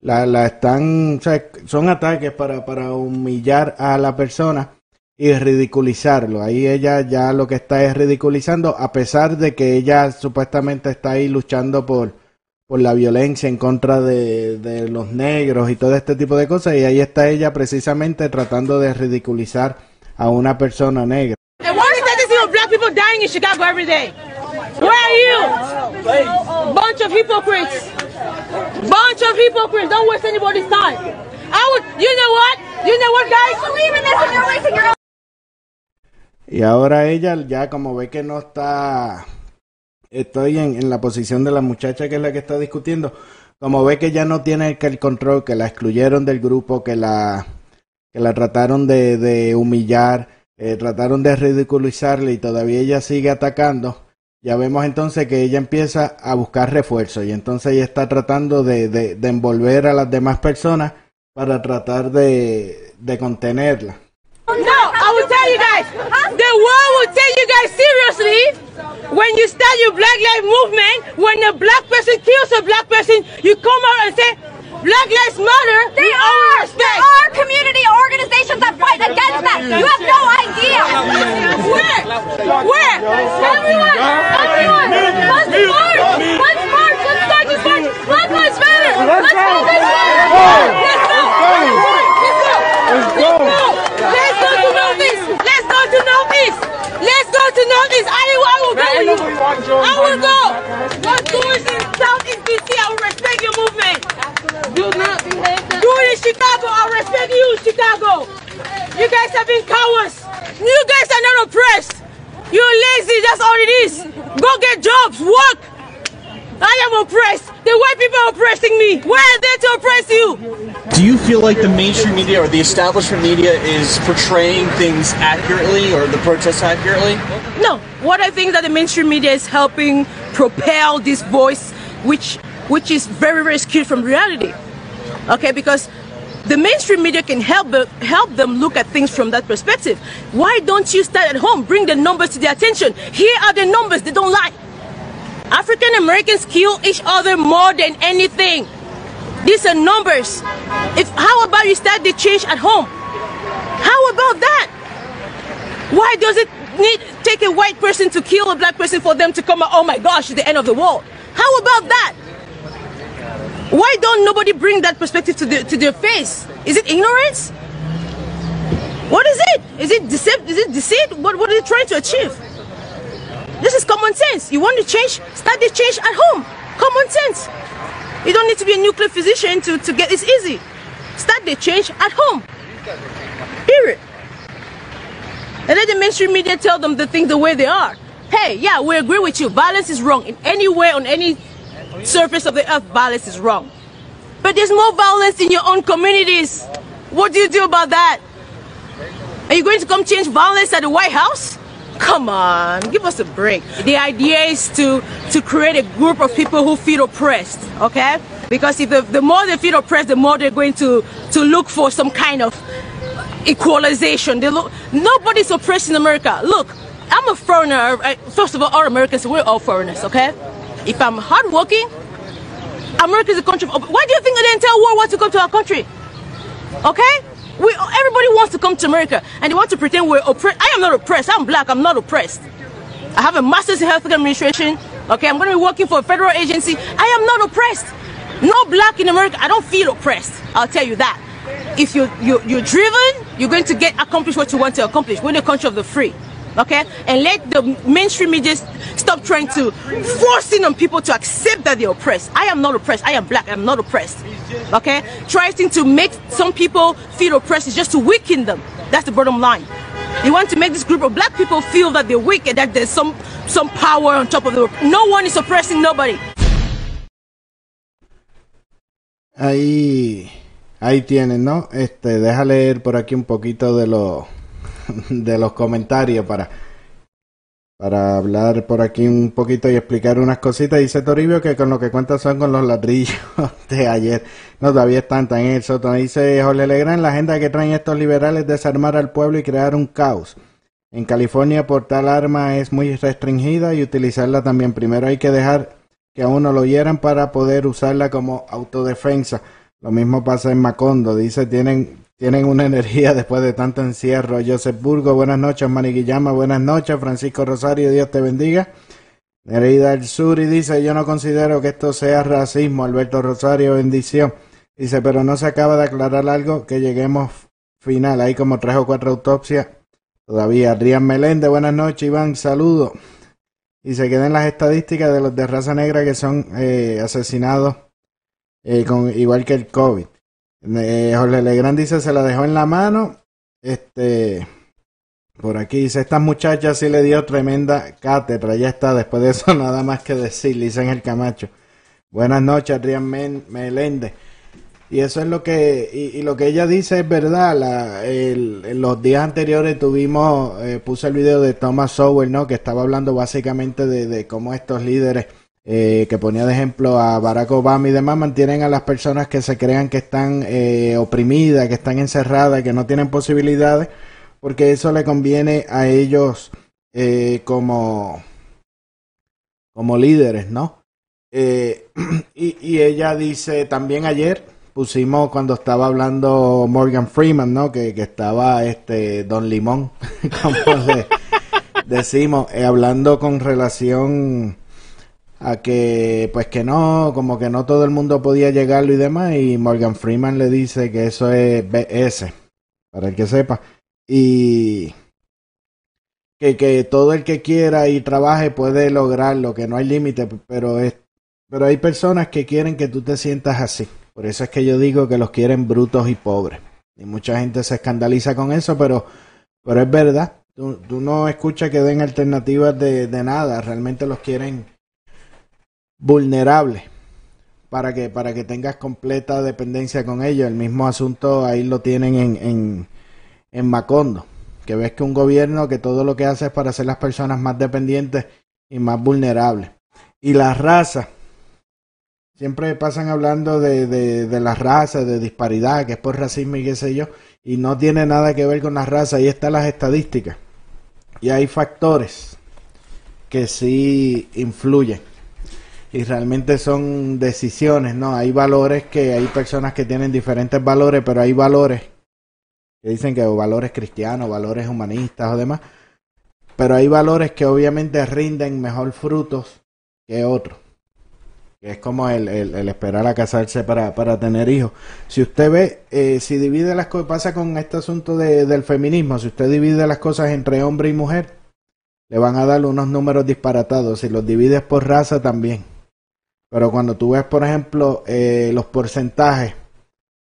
Speaker 1: La, la están, o sea, son ataques para, para humillar a la persona y ridiculizarlo. Ahí ella ya lo que está es ridiculizando, a pesar de que ella supuestamente está ahí luchando por, por la violencia en contra de, de los negros y todo este tipo de cosas. Y ahí está ella precisamente tratando de ridiculizar a una persona negra. Y ahora ella ya como ve que no está, estoy en, en la posición de la muchacha que es la que está discutiendo, como ve que ya no tiene el, control, que la excluyeron del grupo, que la, que la trataron de, de humillar, eh, trataron de ridiculizarle y todavía ella sigue atacando, ya vemos entonces que ella empieza a buscar refuerzo y entonces ella está tratando de, de, de envolver a las demás personas para tratar de, de contenerla.
Speaker 5: No, I will tell you guys. The world will take you guys seriously when you start your Black Lives Movement. When a black person kills a black person, you come out and say, Black Lives Matter.
Speaker 3: They
Speaker 5: we all
Speaker 3: are.
Speaker 5: respect.
Speaker 3: There are community organizations that fight against that. You have no idea.
Speaker 5: Where? Where? Everyone! Everyone! Respect you, Chicago! You guys have been cowards! You guys are not oppressed! You're lazy, that's all it is! Go get jobs, work! I am oppressed! The white people are oppressing me! Where are they to oppress you?
Speaker 6: Do you feel like the mainstream media or the establishment media is portraying things accurately or the protests accurately?
Speaker 5: No, what I think that the mainstream media is helping propel this voice, which which is very very skewed from reality. Okay, because the mainstream media can help help them look at things from that perspective. Why don't you start at home? Bring the numbers to their attention. Here are the numbers. They don't lie. African Americans kill each other more than anything. These are numbers. If how about you start the change at home? How about that? Why does it need take a white person to kill a black person for them to come out? Oh my gosh, the end of the world. How about that? Why don't nobody bring that perspective to the, to their face? Is it ignorance? What is it? Is it deceit? Is it deceit? What, what are they trying to achieve? This is common sense. You want to change? Start the change at home. Common sense. You don't need to be a nuclear physician to, to get it's easy. Start the change at home. Period. And let the mainstream media tell them the things the way they are. Hey, yeah, we agree with you. Violence is wrong. In any way, on any surface of the earth, violence is wrong. But there's more violence in your own communities. What do you do about that? Are you going to come change violence at the White House? Come on, give us a break. The idea is to, to create a group of people who feel oppressed, okay? Because if the, the more they feel oppressed, the more they're going to, to look for some kind of equalization. They look, nobody's oppressed in America. Look, I'm a foreigner. First of all, all Americans, we're all foreigners, okay? If I'm hardworking, America is a country. Of, why do you think didn't tell World War to come to our country? Okay? We, everybody wants to come to America and they want to pretend we're oppressed. I am not oppressed. I'm black. I'm not oppressed. I have a master's in healthcare administration. Okay, I'm going to be working for a federal agency. I am not oppressed. No black in America. I don't feel oppressed. I'll tell you that. If you're, you're, you're driven, you're going to get accomplished what you want to accomplish. We're in the country of the free. Okay? And let the mainstream media stop trying to forcing on people to accept that they're oppressed. I am not oppressed. I am black. I'm not oppressed. Okay? Trying to make some people feel oppressed is just to weaken them. That's the bottom line. You want to make this group of black people feel that they're weak and that there's some some power on top of them. No one is oppressing nobody.
Speaker 1: Ahí, ahí tienen, ¿no? Este, deja leer por aquí un poquito de los de los comentarios para para hablar por aquí un poquito y explicar unas cositas. Dice Toribio que con lo que cuenta son con los ladrillos de ayer. No, todavía están tan en el. Dice Jorge Legrand, la agenda que traen estos liberales es desarmar al pueblo y crear un caos. En California por tal arma es muy restringida y utilizarla también. Primero hay que dejar que a uno lo hieran para poder usarla como autodefensa. Lo mismo pasa en Macondo. Dice, tienen tienen una energía después de tanto encierro. Joseph Burgo, buenas noches. Maniquillama, buenas noches. Francisco Rosario, Dios te bendiga. Nereida del Sur y dice, yo no considero que esto sea racismo. Alberto Rosario, bendición. Dice, pero no se acaba de aclarar algo que lleguemos final. Hay como tres o cuatro autopsias todavía. Rian Meléndez, buenas noches. Iván, saludo. Y se queden las estadísticas de los de raza negra que son eh, asesinados eh, con, igual que el COVID. Eh, Jorge Legrand dice, se la dejó en la mano. Este, por aquí dice, esta muchacha sí le dio tremenda cátedra. Ya está, después de eso nada más que decir, dice en el Camacho. Buenas noches, Adrián Meléndez. Y eso es lo que, y, lo que ella dice es verdad. La, en los días anteriores tuvimos, eh, puse el video de Thomas Sowell, ¿no? Que estaba hablando básicamente de cómo estos líderes eh, que ponía de ejemplo a Barack Obama y demás, mantienen a las personas que se crean que están eh, oprimidas, que están encerradas, que no tienen posibilidades, porque eso le conviene a ellos eh, como, como líderes, ¿no? y, y, ella dice también ayer, pusimos cuando estaba hablando Morgan Freeman, ¿no? Que, que estaba este Don Limón, como le decimos, hablando con relación a que pues que no, como que no todo el mundo podía llegarlo y demás y Morgan Freeman le dice que eso es BS, para el que sepa, y que, que todo el que quiera y trabaje puede lograrlo, que no hay límite, pero es pero hay personas que quieren que tú te sientas así. Por eso es que yo digo que los quieren brutos y pobres. Y mucha gente se escandaliza con eso, pero, pero es verdad. Tú, tú no escuchas que den alternativas de, de nada. Realmente los quieren vulnerable para que para que tengas completa dependencia con ellos. El mismo asunto ahí lo tienen en, en, en Macondo, que ves que un gobierno que todo lo que hace es para hacer las personas más dependientes y más vulnerables. Y la raza, siempre pasan hablando de, de, de la raza, de disparidad, que es por racismo y qué sé yo, y no tiene nada que ver con la raza, ahí están las estadísticas. Y hay factores que sí influyen y realmente son decisiones, ¿no? Hay valores que hay personas que tienen diferentes valores, pero hay valores que dicen que valores cristianos, valores humanistas o demás, pero hay valores que obviamente rinden mejor frutos que otros. Es como el, el, esperar a casarse para, para tener hijos. Si usted ve, eh, si divide las cosas, pasa con este asunto de, del feminismo, si usted divide las cosas entre hombre y mujer, le van a dar unos números disparatados. Si los divides por raza también. Pero cuando tú ves, por ejemplo, eh, los porcentajes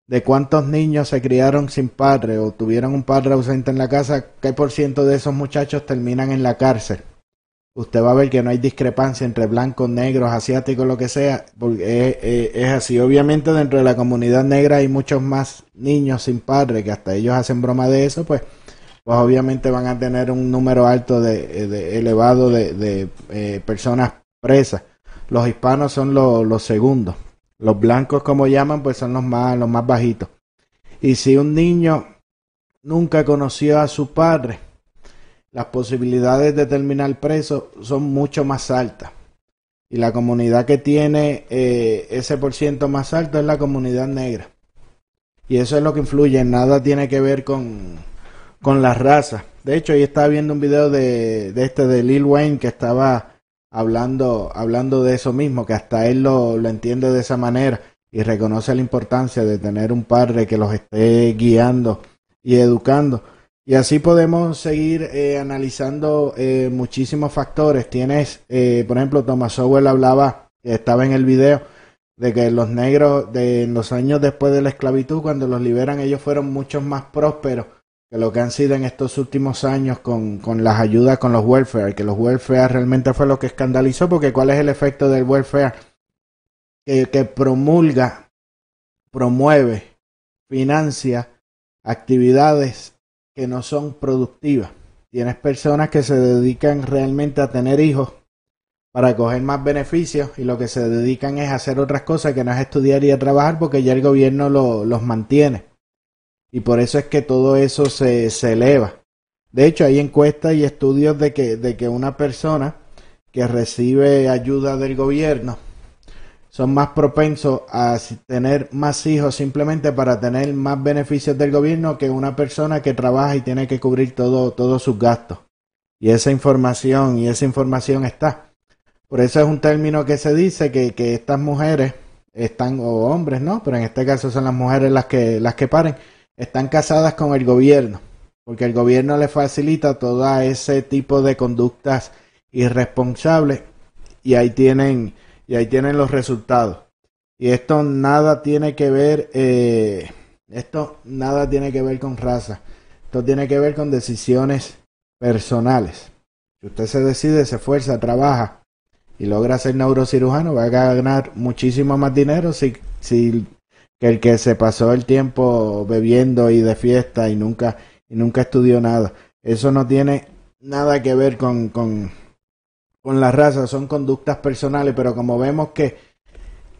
Speaker 1: de cuántos niños se criaron sin padre o tuvieron un padre ausente en la casa, ¿qué por ciento de esos muchachos terminan en la cárcel? Usted va a ver que no hay discrepancia entre blancos, negros, asiáticos, lo que sea, porque es, así. Obviamente dentro de la comunidad negra hay muchos más niños sin padre, que hasta ellos hacen broma de eso, pues, pues obviamente van a tener un número alto de, elevado de, eh, personas presas los hispanos son los, segundos. Los blancos, como llaman, pues son los más, los más bajitos. Y si un niño nunca conoció a su padre, las posibilidades de terminar preso son mucho más altas. Y la comunidad que tiene eh, ese por ciento más alto es la comunidad negra. Y eso es lo que influye, nada tiene que ver con, con la raza. De hecho, yo estaba viendo un video de, de este de Lil Wayne que estaba hablando, hablando de eso mismo, que hasta él lo, lo entiende de esa manera y reconoce la importancia de tener un padre que los esté guiando y educando. Y así podemos seguir eh, analizando eh, muchísimos factores. Tienes, eh, por ejemplo, Thomas Sowell hablaba, estaba en el video, de que los negros de en los años después de la esclavitud, cuando los liberan, ellos fueron mucho más prósperos que lo que han sido en estos últimos años con, las ayudas con los welfare, que los welfare realmente fue lo que escandalizó, porque ¿cuál es el efecto del welfare? Que, promulga, promueve, financia actividades que no son productivas. Tienes personas que se dedican realmente a tener hijos para coger más beneficios y lo que se dedican es a hacer otras cosas que no es estudiar y a trabajar porque ya el gobierno lo, los mantiene. Y por eso es que todo eso se, se eleva. De hecho, hay encuestas y estudios de que, de que una persona que recibe ayuda del gobierno son más propensos a tener más hijos simplemente para tener más beneficios del gobierno que una persona que trabaja y tiene que cubrir todo, todos sus gastos. Y esa información, y esa información está. Por eso es un término que se dice que, que estas mujeres están, o hombres, ¿no? Pero en este caso son las mujeres las que, las que paren, están casadas con el gobierno, porque el gobierno les facilita todo ese tipo de conductas irresponsables y ahí tienen y ahí tienen los resultados. Y esto nada tiene que ver, eh, esto nada tiene que ver con raza. Esto tiene que ver con decisiones personales. Si usted se decide, se esfuerza, trabaja y logra ser neurocirujano, va a ganar muchísimo más dinero si, si que el que se pasó el tiempo bebiendo y de fiesta y nunca, y nunca estudió nada. Eso no tiene nada que ver con, con, con la raza, son conductas personales, pero como vemos que,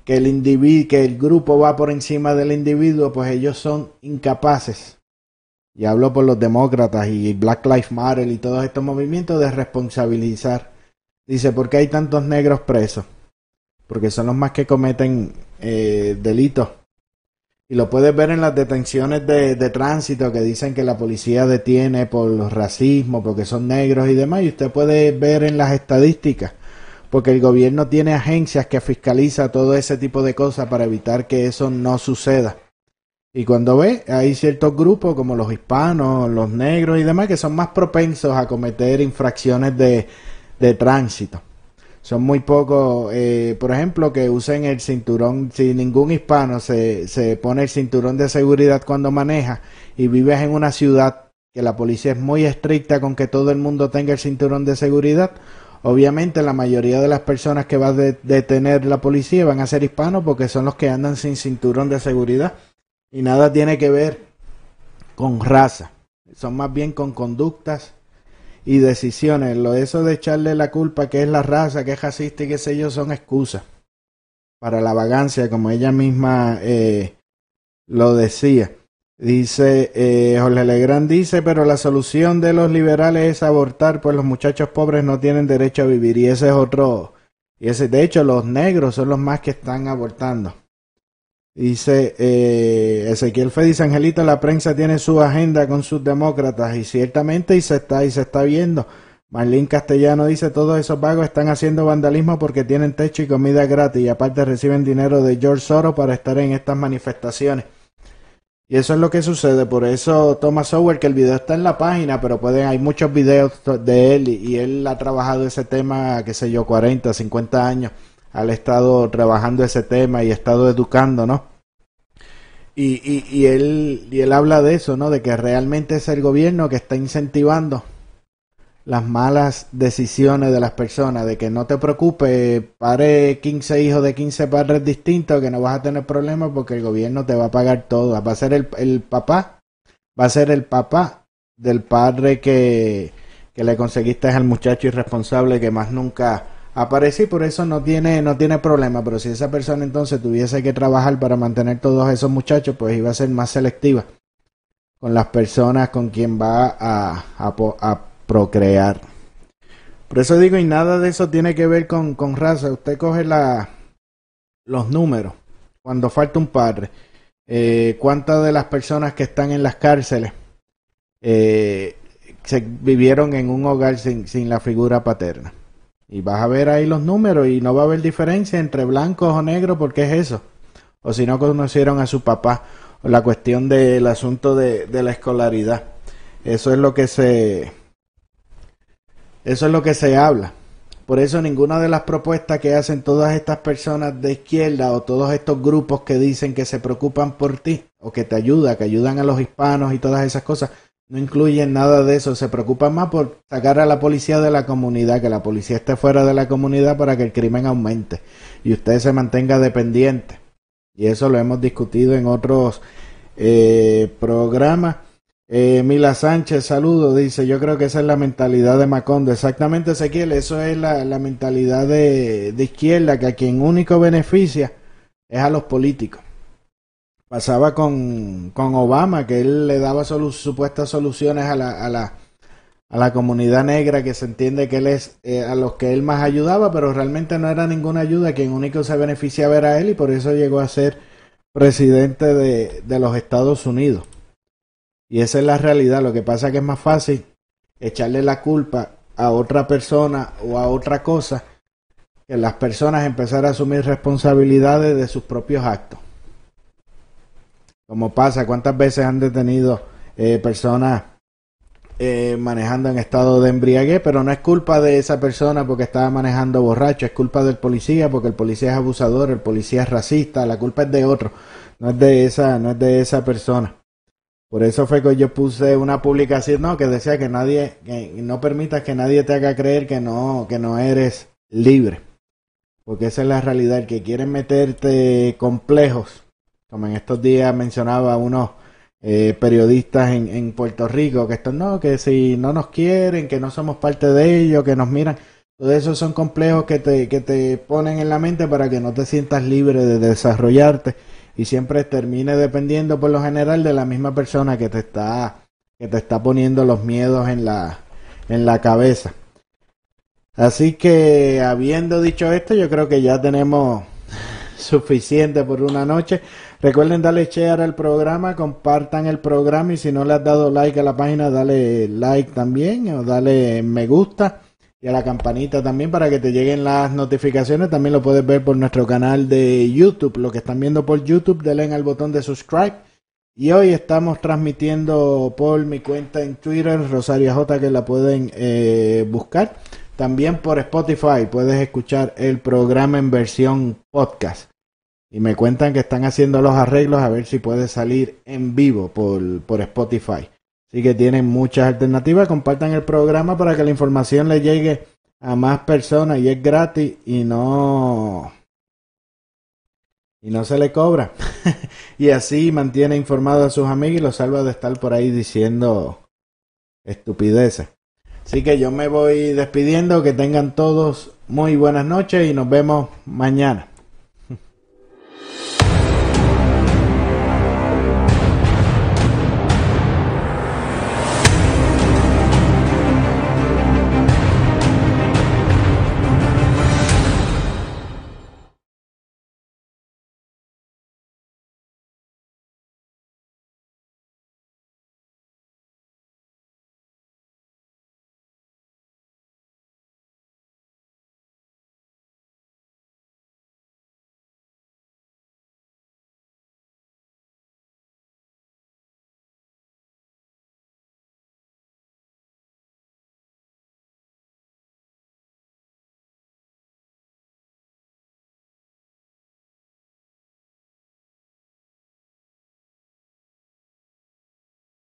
Speaker 1: que el individuo, que el grupo va por encima del individuo, pues ellos son incapaces. Y hablo por los demócratas y Black Lives Matter y todos estos movimientos de responsabilizar. Dice, ¿por qué hay tantos negros presos? Porque son los más que cometen eh, delitos y lo puedes ver en las detenciones de, de, tránsito que dicen que la policía detiene por racismo, porque son negros y demás. Y usted puede ver en las estadísticas, porque el gobierno tiene agencias que fiscaliza todo ese tipo de cosas para evitar que eso no suceda. Y cuando ve, hay ciertos grupos como los hispanos, los negros y demás que son más propensos a cometer infracciones de, de tránsito son muy pocos, eh, por ejemplo, que usen el cinturón, si ningún hispano se, se pone el cinturón de seguridad cuando maneja y vives en una ciudad que la policía es muy estricta con que todo el mundo tenga el cinturón de seguridad, obviamente la mayoría de las personas que va a detener la policía van a ser hispanos porque son los que andan sin cinturón de seguridad. Y nada tiene que ver con raza, son más bien con conductas y decisiones. Lo eso de echarle la culpa que es la raza, que es racista y qué sé yo, son excusas para la vagancia, como ella misma eh, lo decía. Dice, eh, Jorge Legrand dice, pero la solución de los liberales es abortar, pues los muchachos pobres no tienen derecho a vivir. Y ese es otro, y ese, de hecho, los negros son los más que están abortando. Dice eh, Ezequiel Fe dice Angelito, la prensa tiene su agenda con sus demócratas y ciertamente y se está y se está viendo. Marlene Castellano dice todos esos vagos están haciendo vandalismo porque tienen techo y comida gratis y aparte reciben dinero de George Soros para estar en estas manifestaciones. Y eso es lo que sucede, por eso Thomas Sowell, que el video está en la página, pero pueden, hay muchos videos de él y, y él ha trabajado ese tema, qué sé yo, 40, 50 años ha estado trabajando ese tema y ha estado educando, ¿no? Y, y, y, él, y él habla de eso, ¿no? De que realmente es el gobierno que está incentivando las malas decisiones de las personas, de que no te preocupes, pare 15 hijos de 15 padres distintos, que no vas a tener problemas porque el gobierno te va a pagar todo. Va a ser el, el papá, va a ser el papá del padre que, que le conseguiste al muchacho irresponsable que más nunca aparece y por eso no tiene, no tiene problema, pero si esa persona entonces tuviese que trabajar para mantener todos esos muchachos, pues iba a ser más selectiva con las personas con quien va a, a, procrear. Por eso digo, y nada de eso tiene que ver con, con raza. Usted coge los números cuando falta un padre. Eh, ¿Cuántas de las personas que están en las cárceles eh, se vivieron en un hogar sin, sin la figura paterna? Y vas a ver ahí los números y no va a haber diferencia entre blancos o negros porque es eso. O si no conocieron a su papá. O la cuestión del asunto de, de la escolaridad. Eso es lo que se... Eso es lo que se habla. Por eso ninguna de las propuestas que hacen todas estas personas de izquierda o todos estos grupos que dicen que se preocupan por ti o que te ayudan, que ayudan a los hispanos y todas esas cosas, no incluyen nada de eso. Se preocupan más por sacar a la policía de la comunidad, que la policía esté fuera de la comunidad para que el crimen aumente y usted se mantenga dependiente. Y eso lo hemos discutido en otros eh, programas. Eh, Mila Sánchez, saludo, dice, yo creo que esa es la mentalidad de Macondo. Exactamente, Ezequiel, eso es la, la mentalidad de, de, izquierda, que a quien único beneficia es a los políticos. Pasaba con, con Obama, que él le daba supuestas soluciones a la, a, la, a la comunidad negra, que se entiende que él es eh, a los que él más ayudaba, pero realmente no era ninguna ayuda, quien único se beneficiaba era él y por eso llegó a ser presidente de, de los Estados Unidos. Y esa es la realidad. Lo que pasa es que es más fácil echarle la culpa a otra persona o a otra cosa que las personas empezar a asumir responsabilidades de sus propios actos. Como pasa, ¿cuántas veces han detenido eh, personas eh, manejando en estado de embriaguez? Pero no es culpa de esa persona porque estaba manejando borracho, es culpa del policía porque el policía es abusador, el policía es racista, la culpa es de otro, no es de esa, no es de esa persona. Por eso fue que yo puse una publicación no, que decía que nadie, que no permitas que nadie te haga creer que no, que no eres libre. Porque esa es la realidad. El que quieren meterte complejos, como en estos días mencionaba unos eh, periodistas en, en, Puerto Rico, que están, no, que si no nos quieren, que no somos parte de ellos, que nos miran. Todo eso son complejos que te, que te ponen en la mente para que no te sientas libre de desarrollarte y siempre termine dependiendo por lo general de la misma persona que te está que te está poniendo los miedos en la en la cabeza. Así que habiendo dicho esto, yo creo que ya tenemos suficiente por una noche. Recuerden darle share al programa, compartan el programa y si no le has dado like a la página, dale like también o dale me gusta y a la campanita también para que te lleguen las notificaciones. También lo puedes ver por nuestro canal de YouTube. Lo que están viendo por YouTube, denle al botón de subscribe. Y hoy estamos transmitiendo por mi cuenta en Twitter, Rosario J, que la pueden eh, buscar. También por Spotify puedes escuchar el programa en versión podcast. Y me cuentan que están haciendo los arreglos a ver si puede salir en vivo por, por Spotify. Así que tienen muchas alternativas. Compartan el programa para que la información le llegue a más personas y es gratis y no y no se le cobra. y así mantiene informado a sus amigos y los salva de estar por ahí diciendo estupideces. Así que yo me voy despidiendo, que tengan todos muy buenas noches y nos vemos mañana.